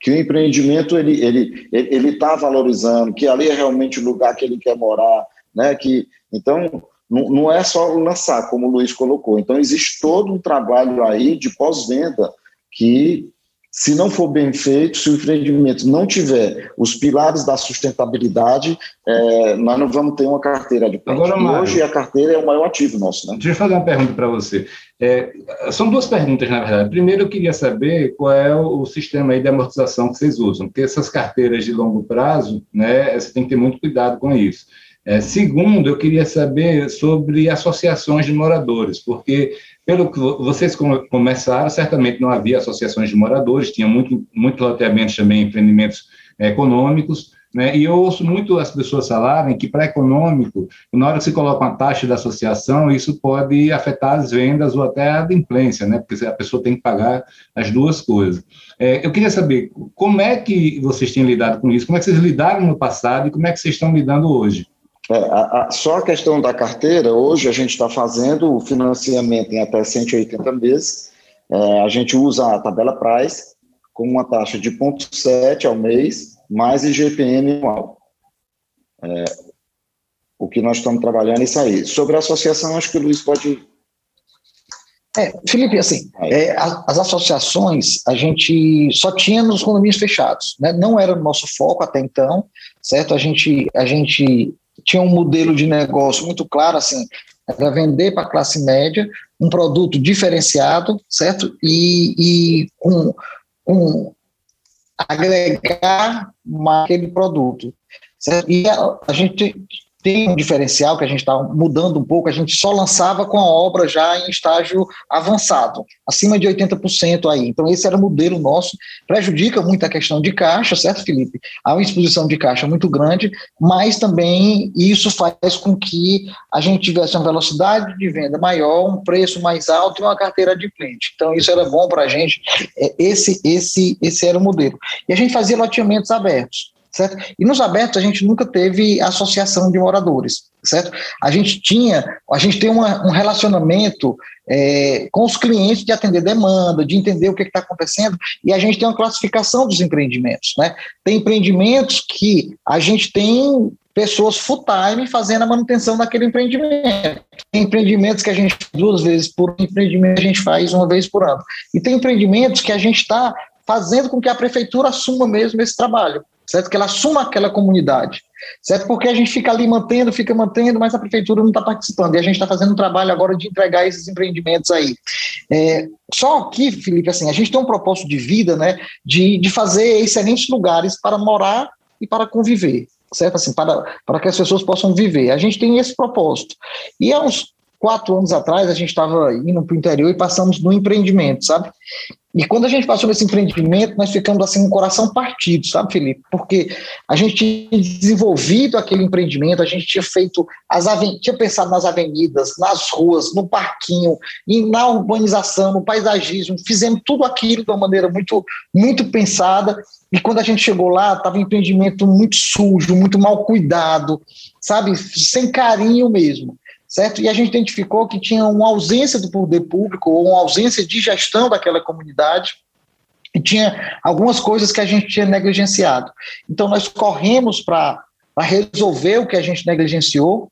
que o empreendimento ele ele ele está valorizando, que ali é realmente o lugar que ele quer morar, né? Que então não, não é só lançar, como o Luiz colocou. Então existe todo um trabalho aí de pós-venda que se não for bem feito, se o empreendimento não tiver os pilares da sustentabilidade, é, nós não vamos ter uma carteira de Agora, Mário, hoje a carteira é o maior ativo nosso. Né? Deixa eu fazer uma pergunta para você. É, são duas perguntas, na verdade. Primeiro, eu queria saber qual é o sistema aí de amortização que vocês usam, porque essas carteiras de longo prazo, né, você tem que ter muito cuidado com isso. É, segundo, eu queria saber sobre associações de moradores, porque pelo que vocês começaram, certamente não havia associações de moradores, tinha muito, muito loteamentos também, empreendimentos é, econômicos, né? E eu ouço muito as pessoas falarem que para econômico, na hora que se coloca uma taxa da associação, isso pode afetar as vendas ou até a adimplência, né? Porque a pessoa tem que pagar as duas coisas. É, eu queria saber como é que vocês têm lidado com isso, como é que vocês lidaram no passado e como é que vocês estão lidando hoje. É, a, a, só a questão da carteira, hoje a gente está fazendo o financiamento em até 180 meses. É, a gente usa a tabela Price com uma taxa de 0,7 ao mês, mais IGPM anual. É, o que nós estamos trabalhando é isso aí. Sobre a associação, acho que o Luiz pode é, Felipe, assim, é, as associações a gente só tinha nos condomínios fechados, né? não era o nosso foco até então, certo? A gente, a gente tinha um modelo de negócio muito claro, assim, era vender para a classe média um produto diferenciado, certo? E, e com, com agregar aquele produto. Certo? E a, a gente tem um diferencial que a gente está mudando um pouco, a gente só lançava com a obra já em estágio avançado, acima de 80% aí. Então, esse era o modelo nosso, prejudica muito a questão de caixa, certo, Felipe? Há uma exposição de caixa muito grande, mas também isso faz com que a gente tivesse uma velocidade de venda maior, um preço mais alto e uma carteira de cliente. Então, isso era bom para a gente, é, esse, esse, esse era o modelo. E a gente fazia loteamentos abertos certo? E nos abertos a gente nunca teve associação de moradores, certo? A gente tinha, a gente tem uma, um relacionamento é, com os clientes de atender demanda, de entender o que está acontecendo, e a gente tem uma classificação dos empreendimentos, né? Tem empreendimentos que a gente tem pessoas full-time fazendo a manutenção daquele empreendimento. Tem empreendimentos que a gente duas vezes por empreendimento a gente faz uma vez por ano. E tem empreendimentos que a gente está fazendo com que a prefeitura assuma mesmo esse trabalho certo? Que ela assuma aquela comunidade, certo? Porque a gente fica ali mantendo, fica mantendo, mas a prefeitura não está participando. E a gente está fazendo um trabalho agora de entregar esses empreendimentos aí. É, só aqui, Felipe, assim, a gente tem um propósito de vida, né? De, de fazer excelentes lugares para morar e para conviver, certo? Assim, para, para que as pessoas possam viver. A gente tem esse propósito. E há uns quatro anos atrás, a gente estava indo para o interior e passamos no empreendimento, sabe? E quando a gente passou nesse empreendimento, nós ficamos assim com o coração partido, sabe, Felipe? Porque a gente tinha desenvolvido aquele empreendimento, a gente tinha feito as tinha pensado nas avenidas, nas ruas, no parquinho, na urbanização, no paisagismo, fizemos tudo aquilo de uma maneira muito, muito pensada. E quando a gente chegou lá, estava um empreendimento muito sujo, muito mal cuidado, sabe, sem carinho mesmo certo? E a gente identificou que tinha uma ausência do poder público ou uma ausência de gestão daquela comunidade e tinha algumas coisas que a gente tinha negligenciado. Então nós corremos para resolver o que a gente negligenciou,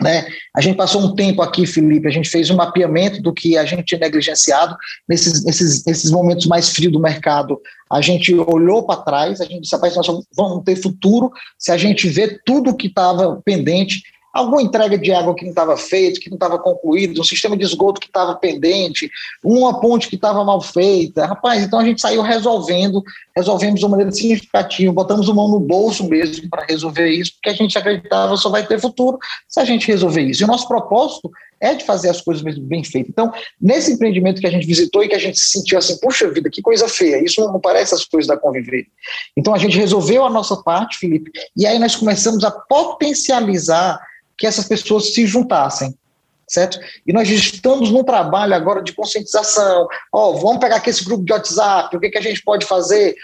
né? A gente passou um tempo aqui, Felipe, a gente fez um mapeamento do que a gente tinha negligenciado nesses, nesses, nesses momentos mais frios do mercado. A gente olhou para trás, a gente disse, rapaz, nós vamos ter futuro se a gente vê tudo que estava pendente alguma entrega de água que não estava feita, que não estava concluída, um sistema de esgoto que estava pendente, uma ponte que estava mal feita. Rapaz, então a gente saiu resolvendo, resolvemos de uma maneira significativa, botamos a mão no bolso mesmo para resolver isso, porque a gente acreditava só vai ter futuro se a gente resolver isso. E o nosso propósito é de fazer as coisas mesmo bem feitas. Então, nesse empreendimento que a gente visitou e que a gente se sentiu assim, puxa vida, que coisa feia, isso não parece as coisas da Conviver. Então, a gente resolveu a nossa parte, Felipe, e aí nós começamos a potencializar que essas pessoas se juntassem, certo? E nós estamos num trabalho agora de conscientização. Ó, oh, vamos pegar aqui esse grupo de WhatsApp, o que, que a gente pode fazer?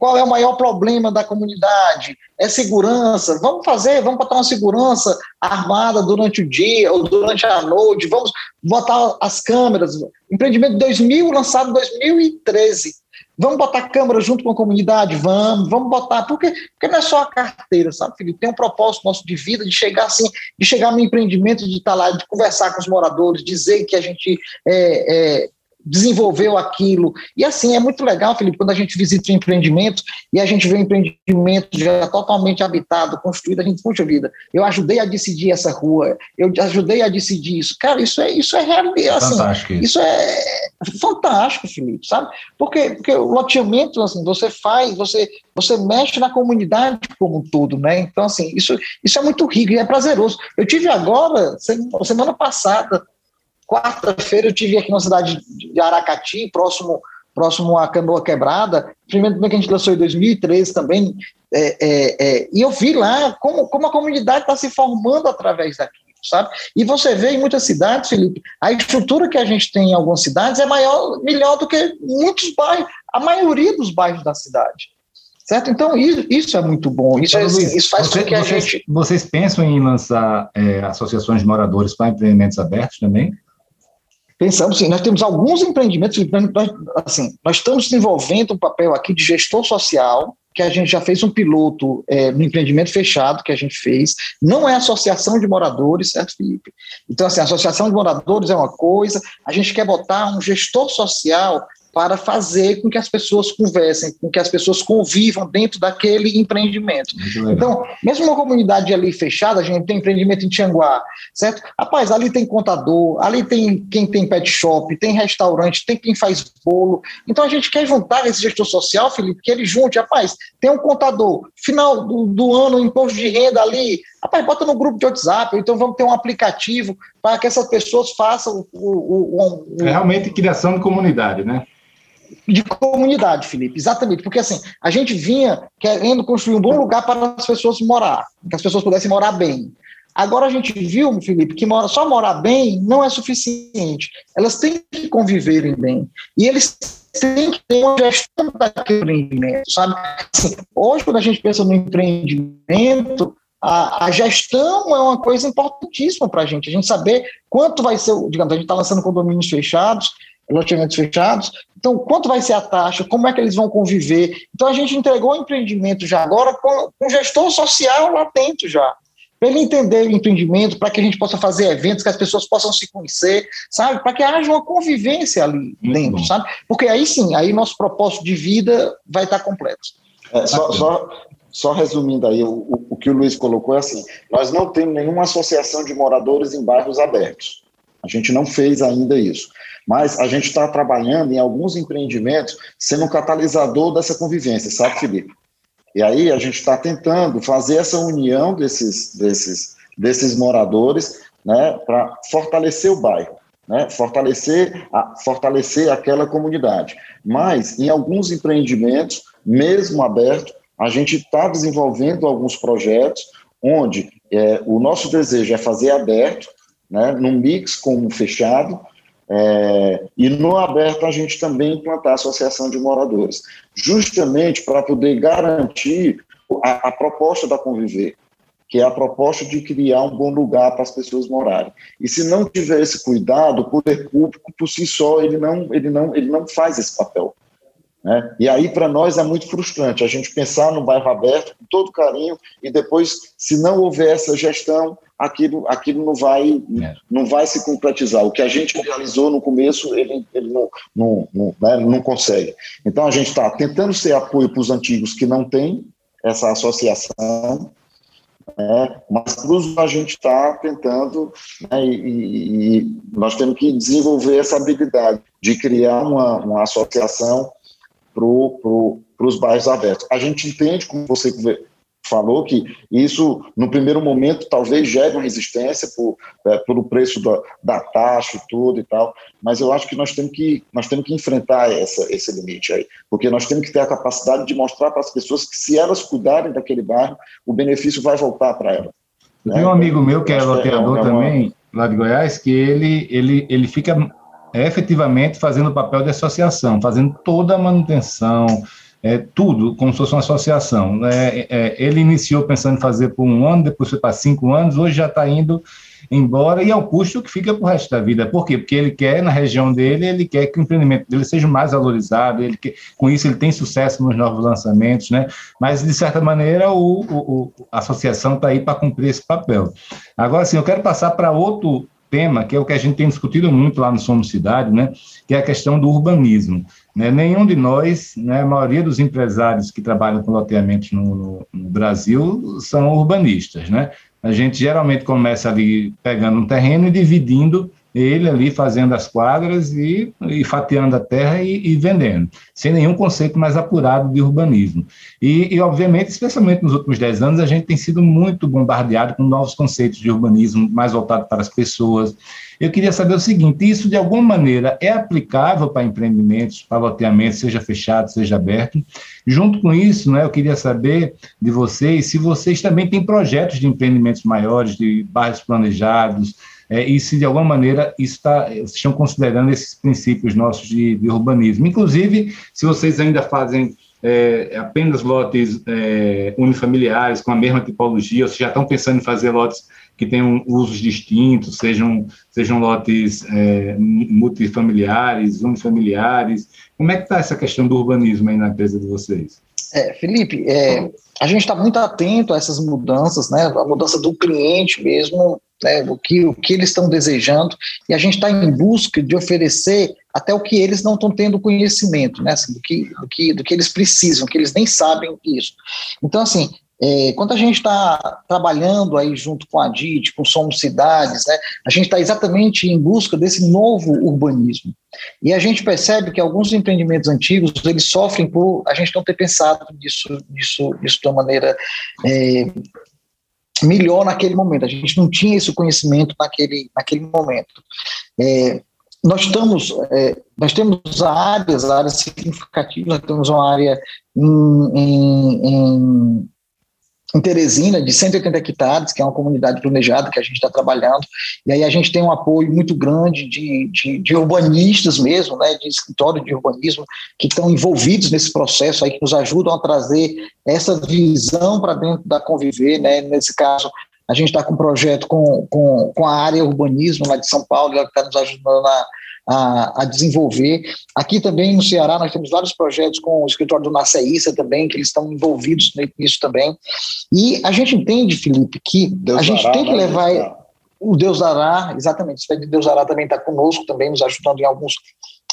Qual é o maior problema da comunidade? É segurança. Vamos fazer, vamos botar uma segurança armada durante o dia ou durante a noite. Vamos botar as câmeras. Empreendimento 2000, lançado em 2013 Vamos botar câmera junto com a comunidade? Vamos, vamos botar, porque, porque não é só a carteira, sabe, Felipe? Tem um propósito nosso de vida de chegar assim, de chegar no empreendimento, de estar lá, de conversar com os moradores, dizer que a gente é, é, desenvolveu aquilo. E assim, é muito legal, Felipe, quando a gente visita o empreendimento e a gente vê o empreendimento já totalmente habitado, construído, a gente, puxa vida, eu ajudei a decidir essa rua, eu ajudei a decidir isso. Cara, isso é, isso é real, assim, fantástico. Isso é fantástico, Felipe, sabe? Porque, porque o loteamento, assim, você faz, você, você mexe na comunidade como um todo, né? Então, assim, isso, isso é muito rico e é prazeroso. Eu tive agora, semana passada, Quarta-feira eu tive aqui na cidade de Aracati, próximo, próximo à Canoa Quebrada, primeiro que a gente lançou em 2013 também, é, é, é, e eu vi lá como, como a comunidade está se formando através daquilo, sabe? E você vê em muitas cidades, Felipe, a estrutura que a gente tem em algumas cidades é maior, melhor do que muitos bairros, a maioria dos bairros da cidade. Certo? Então, isso, isso é muito bom. Isso, é, assim, isso faz você, com que a vocês, gente. Vocês pensam em lançar é, associações de moradores para empreendimentos abertos também? Pensamos sim, nós temos alguns empreendimentos, nós, assim, nós estamos desenvolvendo um papel aqui de gestor social, que a gente já fez um piloto é, no empreendimento fechado que a gente fez. Não é associação de moradores, certo, Felipe? Então, assim, associação de moradores é uma coisa, a gente quer botar um gestor social para fazer com que as pessoas conversem, com que as pessoas convivam dentro daquele empreendimento. Então, mesmo uma comunidade ali fechada, a gente tem empreendimento em Tianguá, certo? Rapaz, ali tem contador, ali tem quem tem pet shop, tem restaurante, tem quem faz bolo. Então, a gente quer juntar esse gestor social, Felipe, que ele junte, rapaz, tem um contador, final do, do ano, imposto de renda ali, rapaz, bota no grupo de WhatsApp, então vamos ter um aplicativo para que essas pessoas façam o, o, o, o... É realmente criação de comunidade, né? De comunidade, Felipe, exatamente, porque assim, a gente vinha querendo construir um bom lugar para as pessoas morar, que as pessoas pudessem morar bem. Agora a gente viu, Felipe, que só morar bem não é suficiente. Elas têm que conviverem bem. E eles têm que ter uma gestão daquele empreendimento, sabe? Assim, hoje, quando a gente pensa no empreendimento, a, a, gestão é uma coisa importantíssima para a gente. A gente saber quanto vai ser, digamos, a gente está lançando condomínios fechados, loteamentos fechados. Então, quanto vai ser a taxa? Como é que eles vão conviver? Então, a gente entregou o empreendimento já agora com, com gestor social lá dentro já. Para ele entender o empreendimento, para que a gente possa fazer eventos, que as pessoas possam se conhecer, sabe? Para que haja uma convivência ali Muito dentro, bom. sabe? Porque aí sim, aí nosso propósito de vida vai estar completo. É, só, só, só, resumindo aí, o, o que o Luiz colocou é assim: nós não temos nenhuma associação de moradores em bairros abertos. A gente não fez ainda isso. Mas a gente está trabalhando em alguns empreendimentos sendo um catalisador dessa convivência, sabe, Felipe? E aí a gente está tentando fazer essa união desses, desses, desses moradores né, para fortalecer o bairro, né, fortalecer, a, fortalecer aquela comunidade. Mas em alguns empreendimentos, mesmo aberto, a gente está desenvolvendo alguns projetos onde é, o nosso desejo é fazer aberto, né, num mix com um fechado, é, e no aberto a gente também implantar a associação de moradores, justamente para poder garantir a, a, proposta da conviver, que é a proposta de criar um bom lugar para as pessoas morarem. E se não tiver esse cuidado, o poder público por si só ele não ele não ele não faz esse papel. Né? E aí, para nós, é muito frustrante a gente pensar no bairro aberto com todo carinho e depois, se não houver essa gestão, aquilo, aquilo não, vai, é. não vai se concretizar. O que a gente realizou no começo, ele, ele não, não, não, né, não consegue. Então, a gente está tentando ser apoio para os antigos que não têm essa associação, né, mas para a gente está tentando, né, e, e, nós temos que desenvolver essa habilidade de criar uma, uma associação para pro, os bairros abertos. A gente entende, como você falou, que isso, no primeiro momento, talvez gere uma resistência por, é, pelo preço da, da taxa e tudo e tal, mas eu acho que nós temos que, nós temos que enfrentar essa, esse limite aí, porque nós temos que ter a capacidade de mostrar para as pessoas que se elas cuidarem daquele bairro, o benefício vai voltar para elas. Né? Tem um amigo meu que é loteador é uma... também, lá de Goiás, que ele, ele, ele fica é efetivamente fazendo o papel de associação, fazendo toda a manutenção, é, tudo, como se fosse uma associação. É, é, ele iniciou pensando em fazer por um ano, depois foi para cinco anos, hoje já está indo embora, e é o custo que fica para o resto da vida. Por quê? Porque ele quer, na região dele, ele quer que o empreendimento dele seja mais valorizado, ele quer, com isso ele tem sucesso nos novos lançamentos, né? mas, de certa maneira, o, o, a associação está aí para cumprir esse papel. Agora, sim, eu quero passar para outro tema, que é o que a gente tem discutido muito lá no Somos Cidade, né, que é a questão do urbanismo. Né? Nenhum de nós, né, a maioria dos empresários que trabalham com loteamento no, no, no Brasil são urbanistas. Né? A gente geralmente começa ali pegando um terreno e dividindo ele ali fazendo as quadras e, e fatiando a terra e, e, vendendo, sem nenhum conceito mais apurado de urbanismo. E, e, obviamente, especialmente nos últimos dez anos, a gente tem sido muito bombardeado com novos conceitos de urbanismo mais voltado para as pessoas. Eu queria saber o seguinte: isso de alguma maneira é aplicável para empreendimentos, para loteamento, seja fechado, seja aberto? Junto com isso, né, eu queria saber de vocês se vocês também têm projetos de empreendimentos maiores, de bairros planejados é, e se de alguma maneira está, estão considerando esses princípios nossos de, de urbanismo. Inclusive, se vocês ainda fazem é, apenas lotes é, unifamiliares com a mesma tipologia, ou se já estão pensando em fazer lotes que tenham usos distintos, sejam, sejam lotes é, multifamiliares, unifamiliares. Como é que está essa questão do urbanismo aí na empresa de vocês? É, Felipe, é, a gente está muito atento a essas mudanças, né? A mudança do cliente mesmo, né? O que, o que eles estão desejando, e a gente está em busca de oferecer até o que eles não estão tendo conhecimento, né? Assim, do, que, do, que, do que eles precisam, que eles nem sabem isso. Então, assim, é, quando a gente está trabalhando aí junto com a DIT, com Somos Cidades, né, a gente está exatamente em busca desse novo urbanismo. E a gente percebe que alguns empreendimentos antigos, eles sofrem por a gente não ter pensado nisso, nisso, nisso de uma maneira é, melhor naquele momento. A gente não tinha esse conhecimento naquele, naquele momento. É, nós estamos, é, nós temos áreas, áreas significativas, nós temos uma área em, em, em em Teresina, de 180 hectares, que é uma comunidade planejada que a gente está trabalhando, e aí a gente tem um apoio muito grande de, de, de, urbanistas mesmo, né, de escritório de urbanismo, que estão envolvidos nesse processo aí, que nos ajudam a trazer essa visão para dentro da Conviver, né, nesse caso, a gente está com um projeto com, com, com a área urbanismo lá de São Paulo, que está nos ajudando a a, a, desenvolver. Aqui também no Ceará nós temos vários projetos com o escritório do Naceíça também, que eles estão envolvidos nisso também. E a gente entende, Felipe, que Deus a gente tem que né? levar o Deus dará, exatamente, o Deus dará também está conosco, também nos ajudando em alguns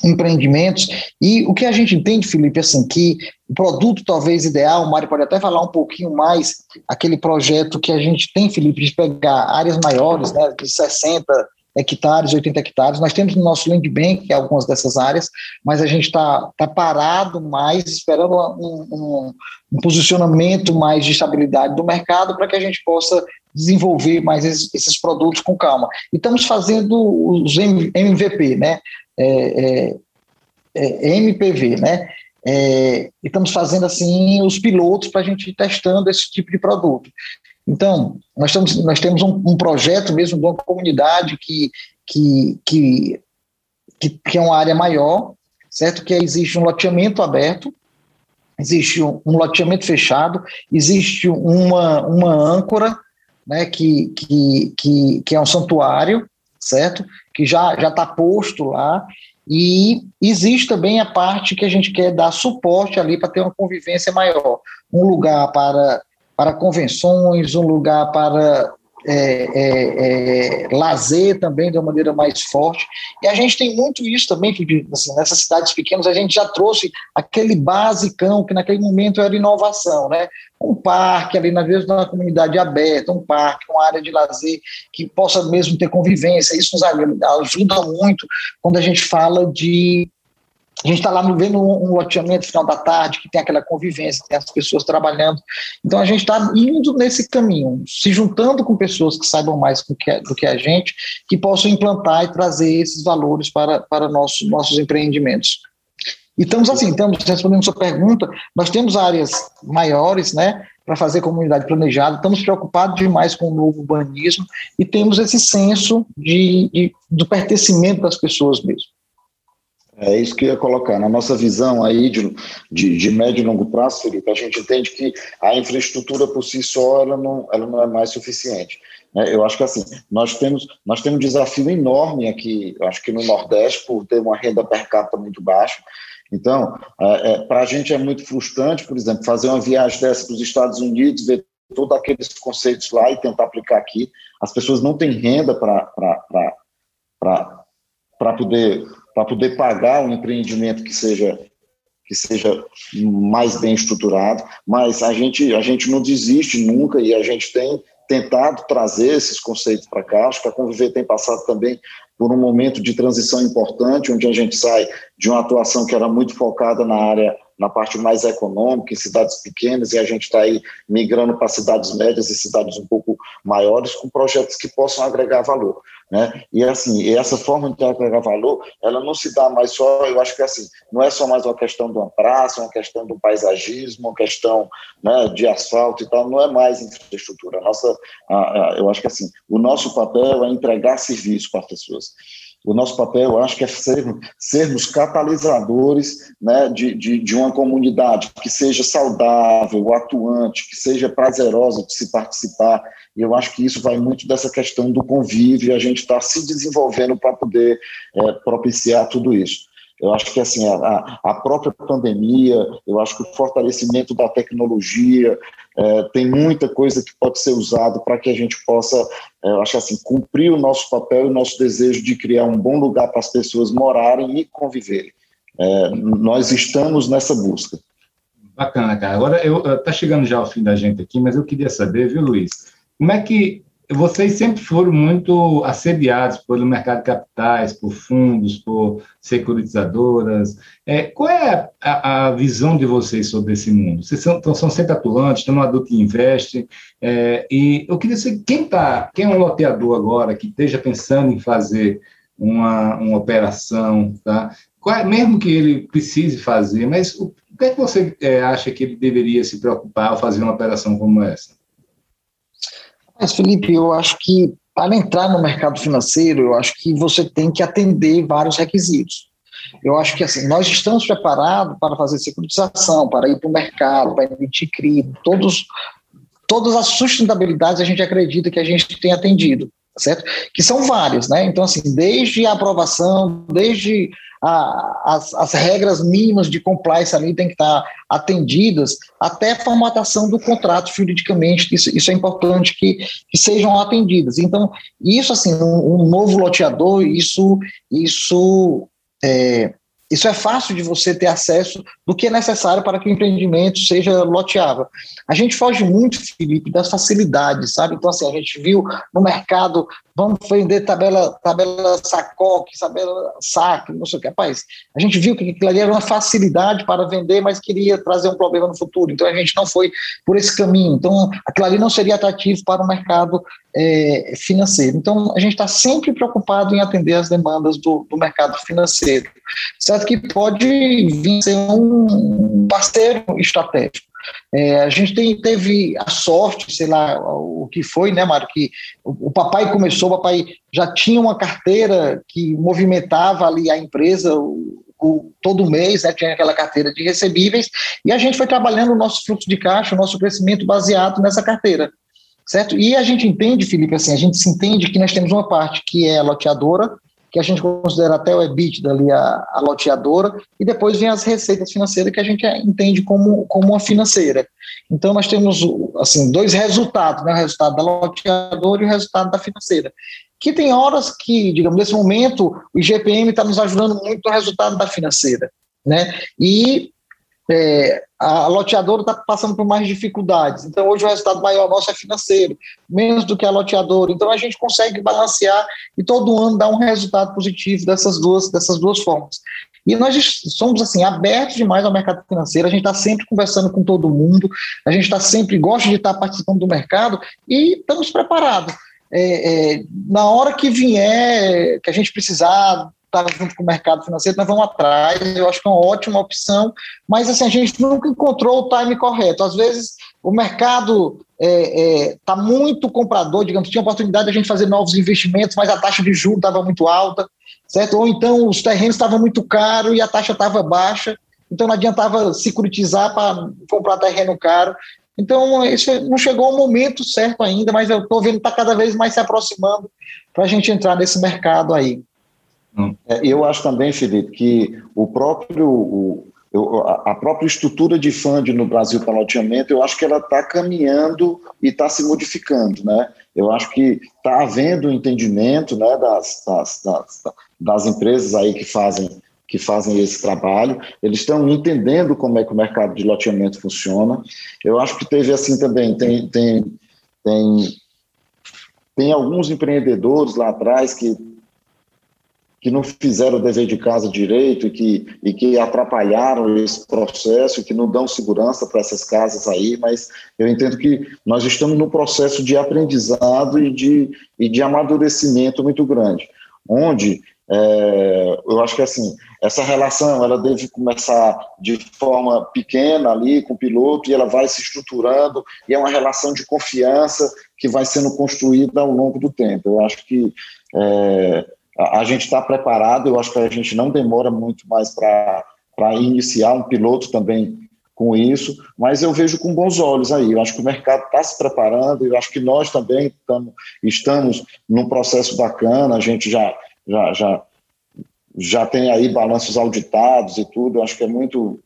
empreendimentos. E o que a gente entende, Felipe, assim, que o produto talvez ideal, o Mário pode até falar um pouquinho mais, aquele projeto que a gente tem, Felipe, de pegar áreas maiores, né, de 60, hectares, 80 hectares. Nós temos no nosso Land Bank algumas dessas áreas, mas a gente está tá parado mais, esperando um, um, um, posicionamento mais de estabilidade do mercado para que a gente possa desenvolver mais esses, esses, produtos com calma. E estamos fazendo os MVP, né? É, é, é, MPV, né? É, estamos fazendo assim os pilotos para a gente ir testando esse tipo de produto. Então, nós, estamos, nós temos um, um projeto mesmo de uma comunidade que, que, que, que, é uma área maior, certo? Que existe um loteamento aberto, existe um, um loteamento fechado, existe uma, uma âncora, né, que, que, que, que é um santuário, certo? Que já está posto lá, e existe também a parte que a gente quer dar suporte ali para ter uma convivência maior. Um lugar para para convenções, um lugar para é, é, é, lazer também de uma maneira mais forte. E a gente tem muito isso também, que assim, nessas cidades pequenas a gente já trouxe aquele basicão que naquele momento era inovação, né? Um parque ali, na vez, uma comunidade aberta, um parque, uma área de lazer que possa mesmo ter convivência. Isso nos ajuda muito quando a gente fala de a gente está lá vendo um, um loteamento final da tarde, que tem aquela convivência, tem as pessoas trabalhando. Então a gente está indo nesse caminho, se juntando com pessoas que saibam mais do que, a gente, que possam implantar e trazer esses valores para, para nosso, nossos empreendimentos. E estamos assim, estamos respondendo sua pergunta, nós temos áreas maiores, né, para fazer comunidade planejada, estamos preocupados demais com o novo urbanismo e temos esse senso de, de do pertencimento das pessoas mesmo. É isso que eu ia colocar. Na nossa visão aí de, de, de, médio e longo prazo, Felipe, a gente entende que a infraestrutura por si só ela não, ela não é mais suficiente. Né? Eu acho que assim, nós temos, nós temos um desafio enorme aqui, acho que no Nordeste, por ter uma renda per capita muito baixa. Então, é, é, para a gente é muito frustrante, por exemplo, fazer uma viagem dessa para os Estados Unidos, ver todos aqueles conceitos lá e tentar aplicar aqui. As pessoas não têm renda para poder para poder pagar um empreendimento que seja que seja mais bem estruturado, mas a gente a gente não desiste nunca e a gente tem tentado trazer esses conceitos para cá. Acho que a Conviver tem passado também por um momento de transição importante, onde a gente sai de uma atuação que era muito focada na área na parte mais econômica, em cidades pequenas, e a gente está aí migrando para cidades médias e cidades um pouco maiores, com projetos que possam agregar valor. Né? E assim, essa forma de agregar valor, ela não se dá mais só, eu acho que assim, não é só mais uma questão de uma praça, uma questão do paisagismo, uma questão né, de asfalto e tal, não é mais infraestrutura. A nossa, a, a, eu acho que assim, o nosso papel é entregar serviço para as pessoas. O nosso papel, eu acho que é ser, sermos catalisadores né, de, de, de, uma comunidade que seja saudável, atuante, que seja prazerosa de se participar. E eu acho que isso vai muito dessa questão do convívio, a gente está se desenvolvendo para poder é, propiciar tudo isso. Eu acho que assim a, a própria pandemia, eu acho que o fortalecimento da tecnologia, é, tem muita coisa que pode ser usado para que a gente possa, é, eu acho assim, cumprir o nosso papel e o nosso desejo de criar um bom lugar para as pessoas morarem e conviverem. É, nós estamos nessa busca. Bacana, cara. Agora, eu, tá chegando já o fim da gente aqui, mas eu queria saber, viu, Luiz, como é que vocês sempre foram muito assediados pelo mercado de capitais, por fundos, por securitizadoras. É, qual é a, a, visão de vocês sobre esse mundo? Vocês são, são sempre atuantes, estão no Adulto que Investe, é, e eu queria saber quem, tá, quem é um loteador agora que esteja pensando em fazer uma, uma operação, tá? Qual, é, mesmo que ele precise fazer, mas o, o que é que você é, acha que ele deveria se preocupar ao fazer uma operação como essa? Mas, Felipe, eu acho que para entrar no mercado financeiro, eu acho que você tem que atender vários requisitos. Eu acho que assim, nós estamos preparados para fazer securitização, para ir para o mercado, para emitir CRI, todos, todas as sustentabilidades a gente acredita que a gente tem atendido, certo? Que são várias, né? Então, assim, desde a aprovação, desde a, as, as, regras mínimas de compliance ali têm que estar atendidas, até a formatação do contrato juridicamente, isso, isso é importante que, que, sejam atendidas. Então, isso, assim, um, um novo loteador, isso, isso é, isso é fácil de você ter acesso do que é necessário para que o empreendimento seja loteável. A gente foge muito, Felipe, das facilidades, sabe? Então, assim, a gente viu no mercado, vamos vender tabela, tabela sacoque, tabela saque, não sei o que. Rapaz, a gente viu que aquilo ali era uma facilidade para vender, mas queria trazer um problema no futuro. Então, a gente não foi por esse caminho. Então, aquilo ali não seria atrativo para o mercado é, financeiro. Então, a gente está sempre preocupado em atender as demandas do, do mercado financeiro, certo? Que pode vir ser um parceiro estratégico. É, a gente tem, teve a sorte, sei lá, o que foi, né, Mário, que o, o, papai começou, o papai já tinha uma carteira que movimentava ali a empresa o, o, todo mês, né, tinha aquela carteira de recebíveis, e a gente foi trabalhando o nosso fluxo de caixa, o nosso crescimento baseado nessa carteira certo? E a gente entende, Felipe, assim, a gente se entende que nós temos uma parte que é loteadora, que a gente considera até o EBITDA ali a, a loteadora, e depois vem as receitas financeiras que a gente entende como, como uma financeira. Então nós temos assim dois resultados, né? o resultado da loteadora e o resultado da financeira. Que tem horas que, digamos, nesse momento, o IGPM está nos ajudando muito no resultado da financeira. Né? E é, a loteadora está passando por mais dificuldades. Então, hoje o resultado maior nosso é financeiro, menos do que a loteadora. Então, a gente consegue balancear e todo ano dar um resultado positivo dessas duas, dessas duas formas. E nós somos assim abertos demais ao mercado financeiro. A gente está sempre conversando com todo mundo. A gente está sempre gosta de estar tá participando do mercado e estamos preparados. É, é, na hora que vier, que a gente precisar estar tá junto com o mercado financeiro, nós vamos atrás, eu acho que é uma ótima opção, mas assim, a gente nunca encontrou o time correto. Às vezes o mercado está é, é, tá muito comprador, digamos, tinha oportunidade de a gente fazer novos investimentos, mas a taxa de juros estava muito alta, certo? Ou então os terrenos estavam muito caros e a taxa estava baixa, então não adiantava securitizar para comprar terreno caro. Então, isso não chegou o momento certo ainda, mas eu estou vendo que está cada vez mais se aproximando para a gente entrar nesse mercado aí. É, eu acho também, Felipe, que o próprio, o, a própria estrutura de fundo no Brasil para loteamento, eu acho que ela está caminhando e está se modificando, né? Eu acho que está havendo um entendimento né, das, das, das, das empresas aí que fazem que fazem esse trabalho, eles estão entendendo como é que o mercado de loteamento funciona. Eu acho que teve assim também, tem, tem, tem, tem alguns empreendedores lá atrás que que não fizeram o dever de casa direito e que, e que atrapalharam esse processo, que não dão segurança para essas casas aí, mas eu entendo que nós estamos num processo de aprendizado e de, e de amadurecimento muito grande, onde é, eu acho que assim, essa relação ela deve começar de forma pequena ali com o piloto e ela vai se estruturando e é uma relação de confiança que vai sendo construída ao longo do tempo. Eu acho que é, a, gente está preparado, eu acho que a gente não demora muito mais para iniciar um piloto também com isso, mas eu vejo com bons olhos aí. Eu acho que o mercado está se preparando, eu acho que nós também tamo, estamos num processo bacana, a gente já, já, já, já tem aí balanços auditados e tudo, acho que é muito,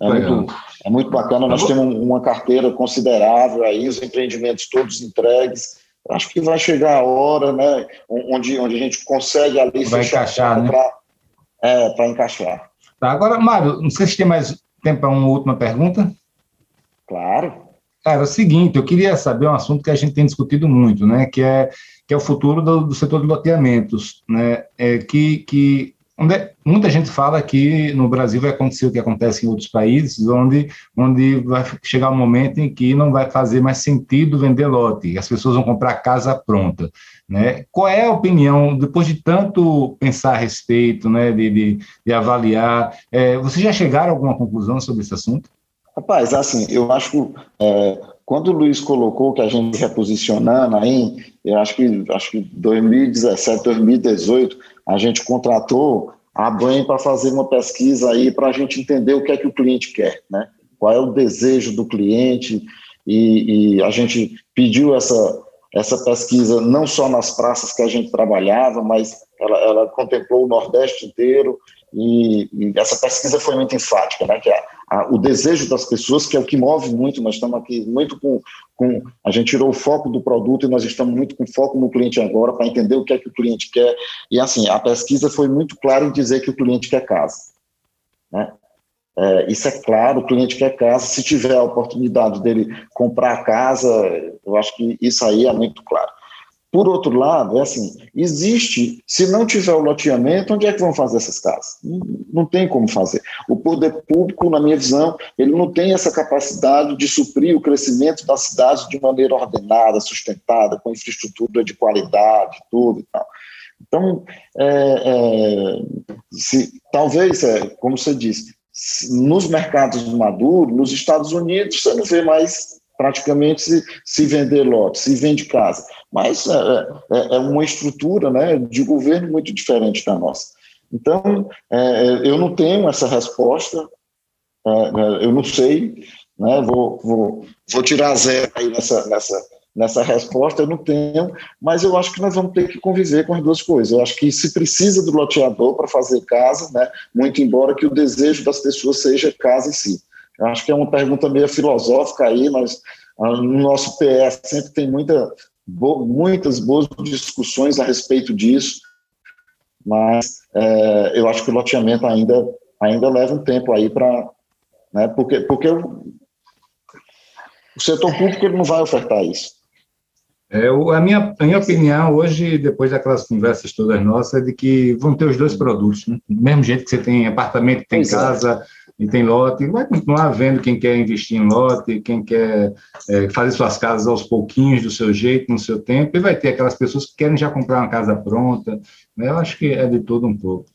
é muito, é muito bacana. Nós temos uma carteira considerável aí, os empreendimentos todos entregues. Acho que vai chegar a hora, né, onde, onde a gente consegue ali vai encaixar, né? para é, encaixar. Tá, agora, Mário, não sei se tem mais tempo para uma última pergunta. Claro. Cara, é o seguinte, eu queria saber um assunto que a gente tem discutido muito, né, que é, que é o futuro do, do setor de loteamentos, né, é que, que onde muita gente fala que no Brasil vai acontecer o que acontece em outros países, onde, onde vai chegar um momento em que não vai fazer mais sentido vender lote, as pessoas vão comprar casa pronta. Né? Qual é a opinião, depois de tanto pensar a respeito, né, de, de, de avaliar, é, vocês já chegaram a alguma conclusão sobre esse assunto? Rapaz, assim, eu acho que é, quando o Luiz colocou que a gente reposicionando aí, eu acho que acho que 2017, 2018, a gente contratou a Banha para fazer uma pesquisa aí para a gente entender o que é que o cliente quer, né? Qual é o desejo do cliente e, e a gente pediu essa essa pesquisa não só nas praças que a gente trabalhava, mas ela, ela contemplou o Nordeste inteiro e, e, essa pesquisa foi muito enfática, né? Que a, a, o desejo das pessoas, que é o que move muito. Nós estamos aqui muito com, com a gente tirou o foco do produto e nós estamos muito com foco no cliente agora para entender o que é que o cliente quer. E assim, a pesquisa foi muito clara em dizer que o cliente quer casa, né? É, isso é claro, o cliente quer casa. Se tiver a oportunidade dele comprar a casa, eu acho que isso aí é muito claro. Por outro lado, é assim, existe, se não tiver o loteamento, onde é que vão fazer essas casas? Não, tem como fazer. O poder público, na minha visão, ele não tem essa capacidade de suprir o crescimento das cidades de maneira ordenada, sustentada, com infraestrutura de qualidade, tudo e tal. Então, é, é, se, talvez, é, como você disse, nos mercados maduros, nos Estados Unidos, você não vê mais praticamente se, se vender lotes, se vende casa. Mas é, é, é, uma estrutura né, de governo muito diferente da nossa. Então, é, eu não tenho essa resposta, é, é, eu não sei, né, vou, vou, vou tirar zero aí nessa, nessa, nessa resposta, eu não tenho, mas eu acho que nós vamos ter que conviver com as duas coisas. Eu acho que se precisa do loteador para fazer casa, né, muito embora que o desejo das pessoas seja casa em si. Eu acho que é uma pergunta meio filosófica aí, mas ah, no nosso PS sempre tem muita, bo, muitas boas discussões a respeito disso, mas é, eu acho que o loteamento ainda, ainda leva um tempo aí para. Né, porque porque o, o setor público ele não vai ofertar isso. É, a, minha, a minha opinião hoje, depois daquelas conversas todas nossas, é de que vão ter os dois produtos. Né? Do mesmo jeito que você tem apartamento, tem pois é. casa é. E tem lote, vai continuar vendo quem quer investir em lote, quem quer é, fazer suas casas aos pouquinhos, do seu jeito, no seu tempo, e vai ter aquelas pessoas que querem já comprar uma casa pronta. Né? Eu acho que é de todo um pouco.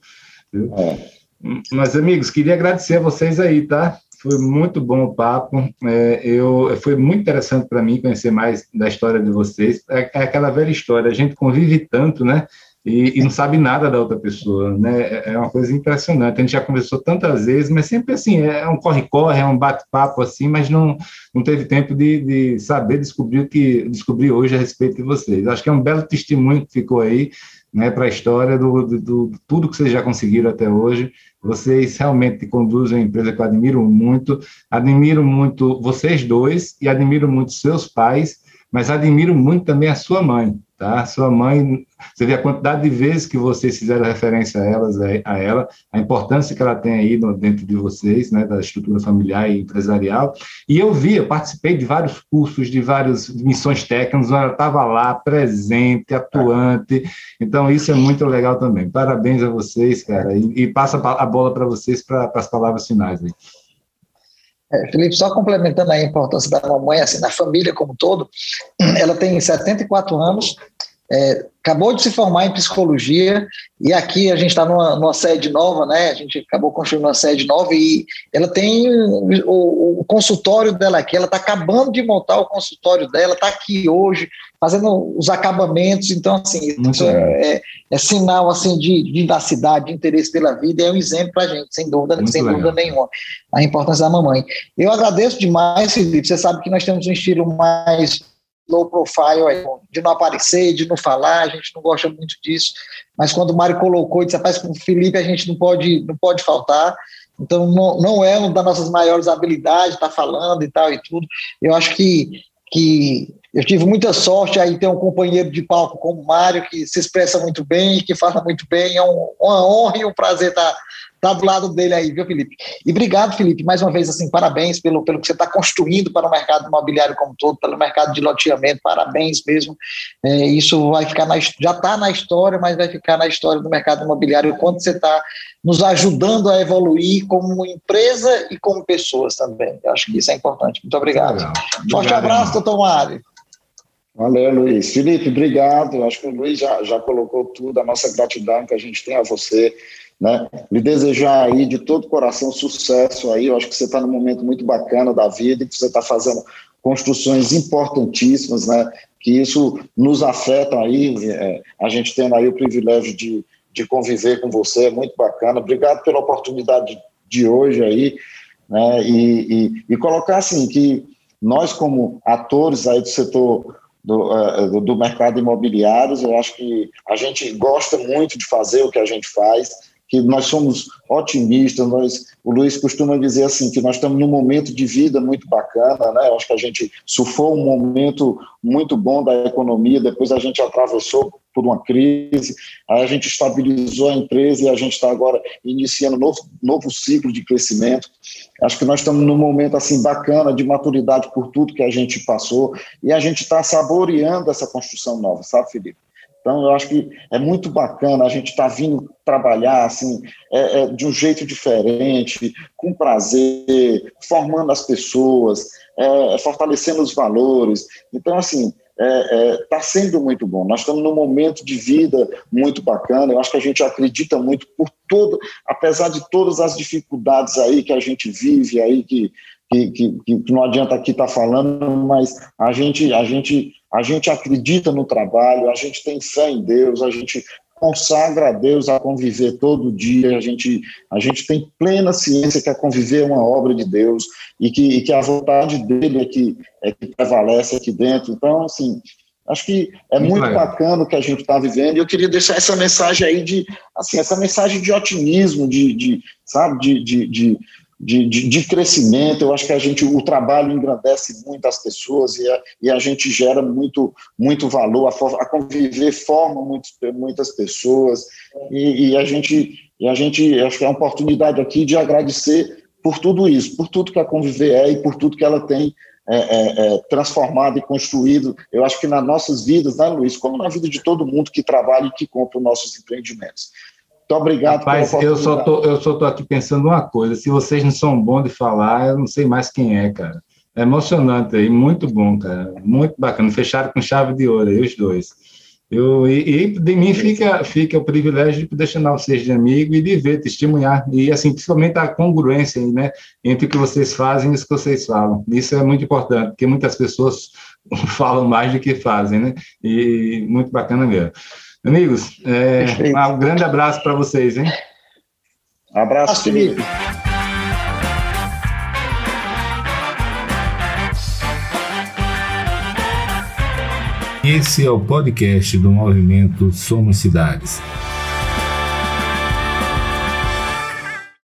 É. Mas, amigos, queria agradecer a vocês aí, tá? Foi muito bom o papo. É, eu, foi muito interessante para mim conhecer mais da história de vocês. É, é, aquela velha história, a gente convive tanto, né? E, e, não sabe nada da outra pessoa, né? É, é uma coisa impressionante. A gente já conversou tantas vezes, mas sempre assim, é um corre-corre, é um bate-papo assim, mas não, não teve tempo de, de saber descobrir o que descobri hoje a respeito de vocês. Acho que é um belo testemunho que ficou aí né, para a história do, do, do, tudo que vocês já conseguiram até hoje. Vocês realmente conduzem uma empresa que eu admiro muito. Admiro muito vocês dois e admiro muito seus pais, mas admiro muito também a sua mãe, tá? Sua mãe, você vê a quantidade de vezes que vocês fizeram referência a elas, a ela, a importância que ela tem aí dentro de vocês, né, da estrutura familiar e empresarial. E eu vi, eu participei de vários cursos, de várias missões técnicas, ela estava lá, presente, atuante. Então isso é muito legal também. Parabéns a vocês, cara. E, e passa a bola para vocês para as palavras finais aí. É, Felipe, só complementando a importância da mamãe, assim, na família como um todo, ela tem 74 anos, é, acabou de se formar em psicologia e aqui a gente está numa, numa, sede nova, né? A gente acabou construindo uma sede nova e ela tem o, o consultório dela aqui. Ela está acabando de montar o consultório dela, está aqui hoje fazendo os acabamentos. Então, assim, isso é, é, é, sinal assim de vivacidade, de interesse pela vida. É um exemplo para a gente, sem dúvida, Muito sem legal. dúvida nenhuma, a importância da mamãe. Eu agradeço demais, Felipe. Você sabe que nós temos um estilo mais low profile, de não aparecer, de não falar, a gente não gosta muito disso. Mas quando o Mário colocou, disse, rapaz, com o Felipe a gente não pode, não pode faltar. Então, não, não é uma das nossas maiores habilidades estar tá falando e tal e tudo. Eu acho que, que eu tive muita sorte aí ter um companheiro de palco como o Mário, que se expressa muito bem, que fala muito bem. É um, uma honra e um prazer estar tá tá do lado dele aí, viu, Felipe? E obrigado, Felipe, mais uma vez, assim, parabéns pelo, pelo que você está construindo para o mercado imobiliário como todo, pelo mercado de loteamento, parabéns mesmo. É, isso vai ficar na, já está na história, mas vai ficar na história do mercado imobiliário, o quanto você está nos ajudando a evoluir como empresa e como pessoas também. Eu acho que isso é importante. Muito obrigado. Legal. Forte abraço, doutor Mário. Valeu, Luiz. Felipe, obrigado. Acho que o Luiz já, já colocou tudo, a nossa gratidão que a gente tem a você né? Lhe desejar aí de todo coração sucesso aí. Eu acho que você está num momento muito bacana da vida e que você está fazendo construções importantíssimas, né? Que isso nos afeta aí. É, a gente tendo aí o privilégio de, de conviver com você, é muito bacana. Obrigado pela oportunidade de hoje aí, né? E, e, e colocar assim que nós como atores aí do setor do, uh, do, mercado imobiliário, eu acho que a gente gosta muito de fazer o que a gente faz, que nós somos otimistas, nós, o Luiz costuma dizer assim, que nós estamos num momento de vida muito bacana, né? Acho que a gente surfou um momento muito bom da economia, depois a gente atravessou por uma crise, a gente estabilizou a empresa e a gente está agora iniciando um novo, novo ciclo de crescimento. Acho que nós estamos num momento assim bacana de maturidade por tudo que a gente passou e a gente está saboreando essa construção nova, sabe, Felipe? Então, eu acho que é muito bacana a gente estar tá vindo trabalhar assim, é, é, de um jeito diferente, com prazer, formando as pessoas, é, fortalecendo os valores. Então, assim, está é, é sendo muito bom. Nós estamos num momento de vida muito bacana. Eu acho que a gente acredita muito por todo, apesar de todas as dificuldades aí que a gente vive aí, que, que, que, que não adianta aqui estar tá falando, mas a gente, a gente a gente acredita no trabalho, a gente tem fé em Deus, a gente consagra a Deus a conviver todo dia, a gente, a gente tem plena ciência que a conviver é uma obra de Deus e que, e que a vontade dele é que, é que prevalece aqui dentro. Então, assim, acho que é muito, muito bacana o que a gente está vivendo e eu queria deixar essa mensagem aí de, assim, essa mensagem de otimismo, de, de sabe, de, de, de de, de, de, crescimento. Eu acho que a gente, o trabalho engrandece muito as pessoas e a, e a gente gera muito, muito valor, a, a conviver forma muito, muitas pessoas e, e, a gente, e a gente, acho que é uma oportunidade aqui de agradecer por tudo isso, por tudo que a Conviver é e por tudo que ela tem é, é, é, transformado e construído, eu acho que nas nossas vidas, né, Luiz, como na vida de todo mundo que trabalha e que compra os nossos empreendimentos. Muito obrigado. Rapaz, eu só, tô, eu só tô aqui pensando uma coisa. Se vocês não são bons de falar, eu não sei mais quem é, cara. É emocionante aí, muito bom, cara. Muito bacana. Fecharam com chave de ouro aí, os dois. Eu, e, e, de mim fica, fica o privilégio de poder chamar vocês de amigo e de ver, testemunhar. E, assim, principalmente a congruência né, entre o que vocês fazem e o que vocês falam. Isso é muito importante, porque muitas pessoas [LAUGHS] falam mais do que fazem, né? E muito bacana mesmo. Amigos, é, um grande abraço para vocês, hein? Abraço, Felipe. Esse é o podcast do movimento Somos Cidades.